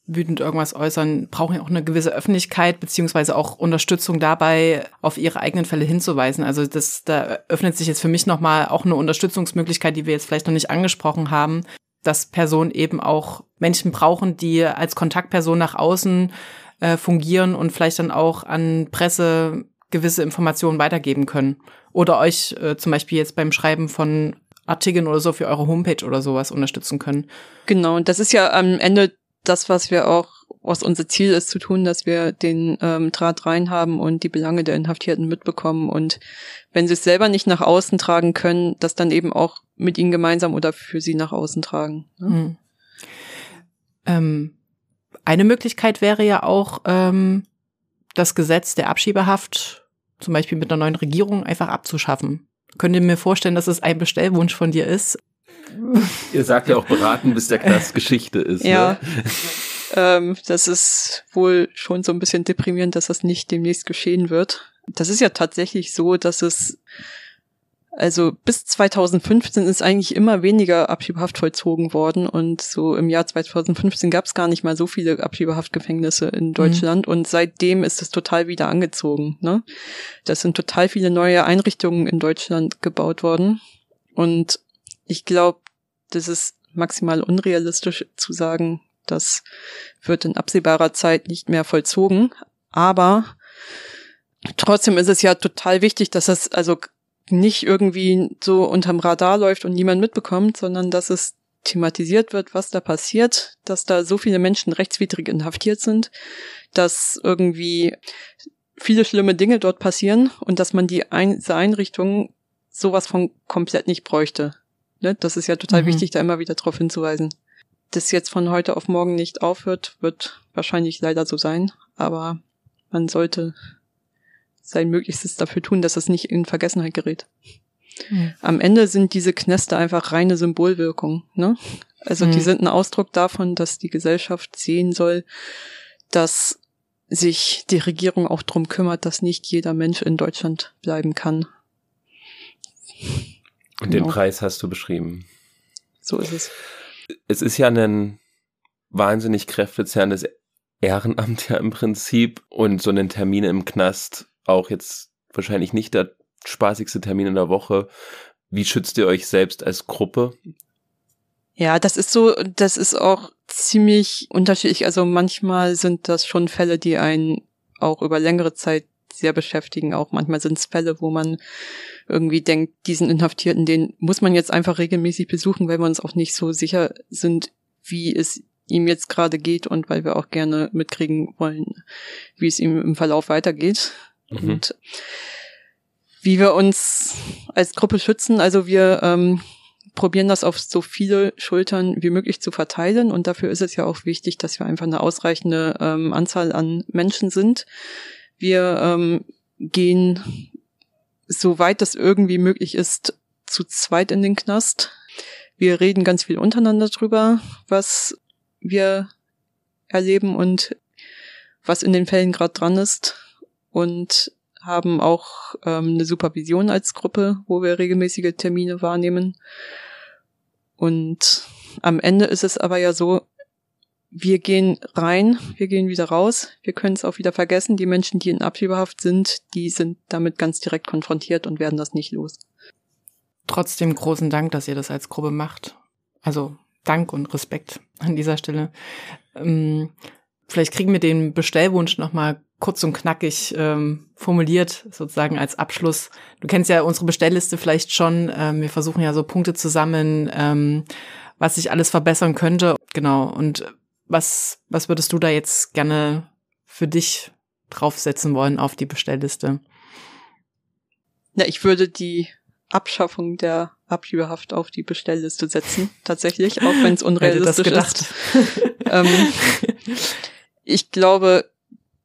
wütend irgendwas äußern, brauchen ja auch eine gewisse Öffentlichkeit beziehungsweise auch Unterstützung dabei, auf ihre eigenen Fälle hinzuweisen. Also das, da öffnet sich jetzt für mich nochmal auch eine Unterstützungsmöglichkeit, die wir jetzt vielleicht noch nicht angesprochen haben, dass Personen eben auch Menschen brauchen, die als Kontaktperson nach außen äh, fungieren und vielleicht dann auch an Presse gewisse Informationen weitergeben können. Oder euch äh, zum Beispiel jetzt beim Schreiben von Artikeln oder so für eure Homepage oder sowas unterstützen können. Genau, und das ist ja am Ende das, was wir auch, was unser Ziel ist zu tun, dass wir den ähm, Draht rein haben und die Belange der Inhaftierten mitbekommen und wenn sie es selber nicht nach außen tragen können, das dann eben auch mit ihnen gemeinsam oder für sie nach außen tragen. Ne? Mhm. Ähm, eine Möglichkeit wäre ja auch, ähm, das Gesetz der Abschiebehaft zum Beispiel mit einer neuen Regierung einfach abzuschaffen. Könnt ihr mir vorstellen, dass es ein Bestellwunsch von dir ist? Ihr sagt ja auch beraten, bis der Knast Geschichte ist. Ja. Ne? ähm, das ist wohl schon so ein bisschen deprimierend, dass das nicht demnächst geschehen wird. Das ist ja tatsächlich so, dass es also bis 2015 ist eigentlich immer weniger Abschiebehaft vollzogen worden und so im Jahr 2015 gab es gar nicht mal so viele Abschiebehaftgefängnisse in mhm. Deutschland mhm. und seitdem ist es total wieder angezogen. Ne? Das sind total viele neue Einrichtungen in Deutschland gebaut worden und ich glaube, das ist maximal unrealistisch zu sagen, das wird in absehbarer Zeit nicht mehr vollzogen. Aber trotzdem ist es ja total wichtig, dass das also nicht irgendwie so unterm Radar läuft und niemand mitbekommt, sondern dass es thematisiert wird, was da passiert, dass da so viele Menschen rechtswidrig inhaftiert sind, dass irgendwie viele schlimme Dinge dort passieren und dass man die Ein diese Einrichtungen sowas von komplett nicht bräuchte. Ne? Das ist ja total mhm. wichtig, da immer wieder darauf hinzuweisen. Das jetzt von heute auf morgen nicht aufhört, wird wahrscheinlich leider so sein, aber man sollte sein Möglichstes dafür tun, dass es nicht in Vergessenheit gerät. Mhm. Am Ende sind diese Kneste einfach reine Symbolwirkung. Ne? Also mhm. die sind ein Ausdruck davon, dass die Gesellschaft sehen soll, dass sich die Regierung auch drum kümmert, dass nicht jeder Mensch in Deutschland bleiben kann. Und genau. den Preis hast du beschrieben. So ist es. Es ist ja ein wahnsinnig kräftezerrendes Ehrenamt ja im Prinzip und so einen Termin im Knast auch jetzt wahrscheinlich nicht der spaßigste Termin in der Woche. Wie schützt ihr euch selbst als Gruppe? Ja, das ist so, das ist auch ziemlich unterschiedlich. Also manchmal sind das schon Fälle, die einen auch über längere Zeit sehr beschäftigen. Auch manchmal sind es Fälle, wo man irgendwie denkt, diesen Inhaftierten, den muss man jetzt einfach regelmäßig besuchen, weil wir uns auch nicht so sicher sind, wie es ihm jetzt gerade geht und weil wir auch gerne mitkriegen wollen, wie es ihm im Verlauf weitergeht. Mhm. Und wie wir uns als Gruppe schützen. Also wir ähm, probieren das auf so viele Schultern wie möglich zu verteilen und dafür ist es ja auch wichtig, dass wir einfach eine ausreichende ähm, Anzahl an Menschen sind. Wir ähm, gehen soweit das irgendwie möglich ist, zu zweit in den Knast. Wir reden ganz viel untereinander drüber, was wir erleben und was in den Fällen gerade dran ist und haben auch ähm, eine Supervision als Gruppe, wo wir regelmäßige Termine wahrnehmen. Und am Ende ist es aber ja so, wir gehen rein, wir gehen wieder raus, wir können es auch wieder vergessen. Die Menschen, die in Abschiebehaft sind, die sind damit ganz direkt konfrontiert und werden das nicht los. Trotzdem großen Dank, dass ihr das als Gruppe macht. Also Dank und Respekt an dieser Stelle. Ähm, vielleicht kriegen wir den Bestellwunsch nochmal kurz und knackig ähm, formuliert, sozusagen als Abschluss. Du kennst ja unsere Bestellliste vielleicht schon. Ähm, wir versuchen ja so Punkte zu sammeln, ähm, was sich alles verbessern könnte. Genau. Und was, was würdest du da jetzt gerne für dich draufsetzen wollen auf die Bestellliste? Na, ich würde die Abschaffung der Abschiebehaft auf die Bestellliste setzen, tatsächlich, auch wenn es unrealistisch ist. ähm, ich glaube,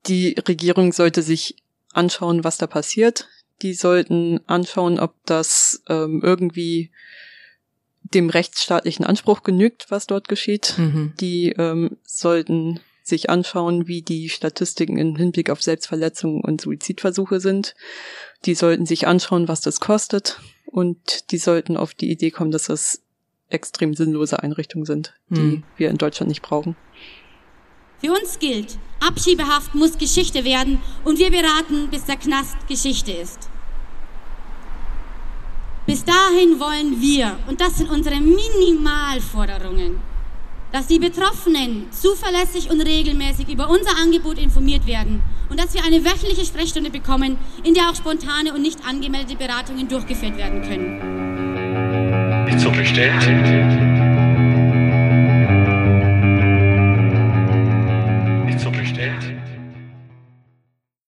die Regierung sollte sich anschauen, was da passiert. Die sollten anschauen, ob das ähm, irgendwie dem rechtsstaatlichen Anspruch genügt, was dort geschieht. Mhm. Die ähm, sollten sich anschauen, wie die Statistiken im Hinblick auf Selbstverletzungen und Suizidversuche sind. Die sollten sich anschauen, was das kostet. Und die sollten auf die Idee kommen, dass das extrem sinnlose Einrichtungen sind, die mhm. wir in Deutschland nicht brauchen. Für uns gilt, Abschiebehaft muss Geschichte werden und wir beraten, bis der Knast Geschichte ist. Bis dahin wollen wir, und das sind unsere Minimalforderungen, dass die Betroffenen zuverlässig und regelmäßig über unser Angebot informiert werden und dass wir eine wöchentliche Sprechstunde bekommen, in der auch spontane und nicht angemeldete Beratungen durchgeführt werden können. Nicht so bestellt.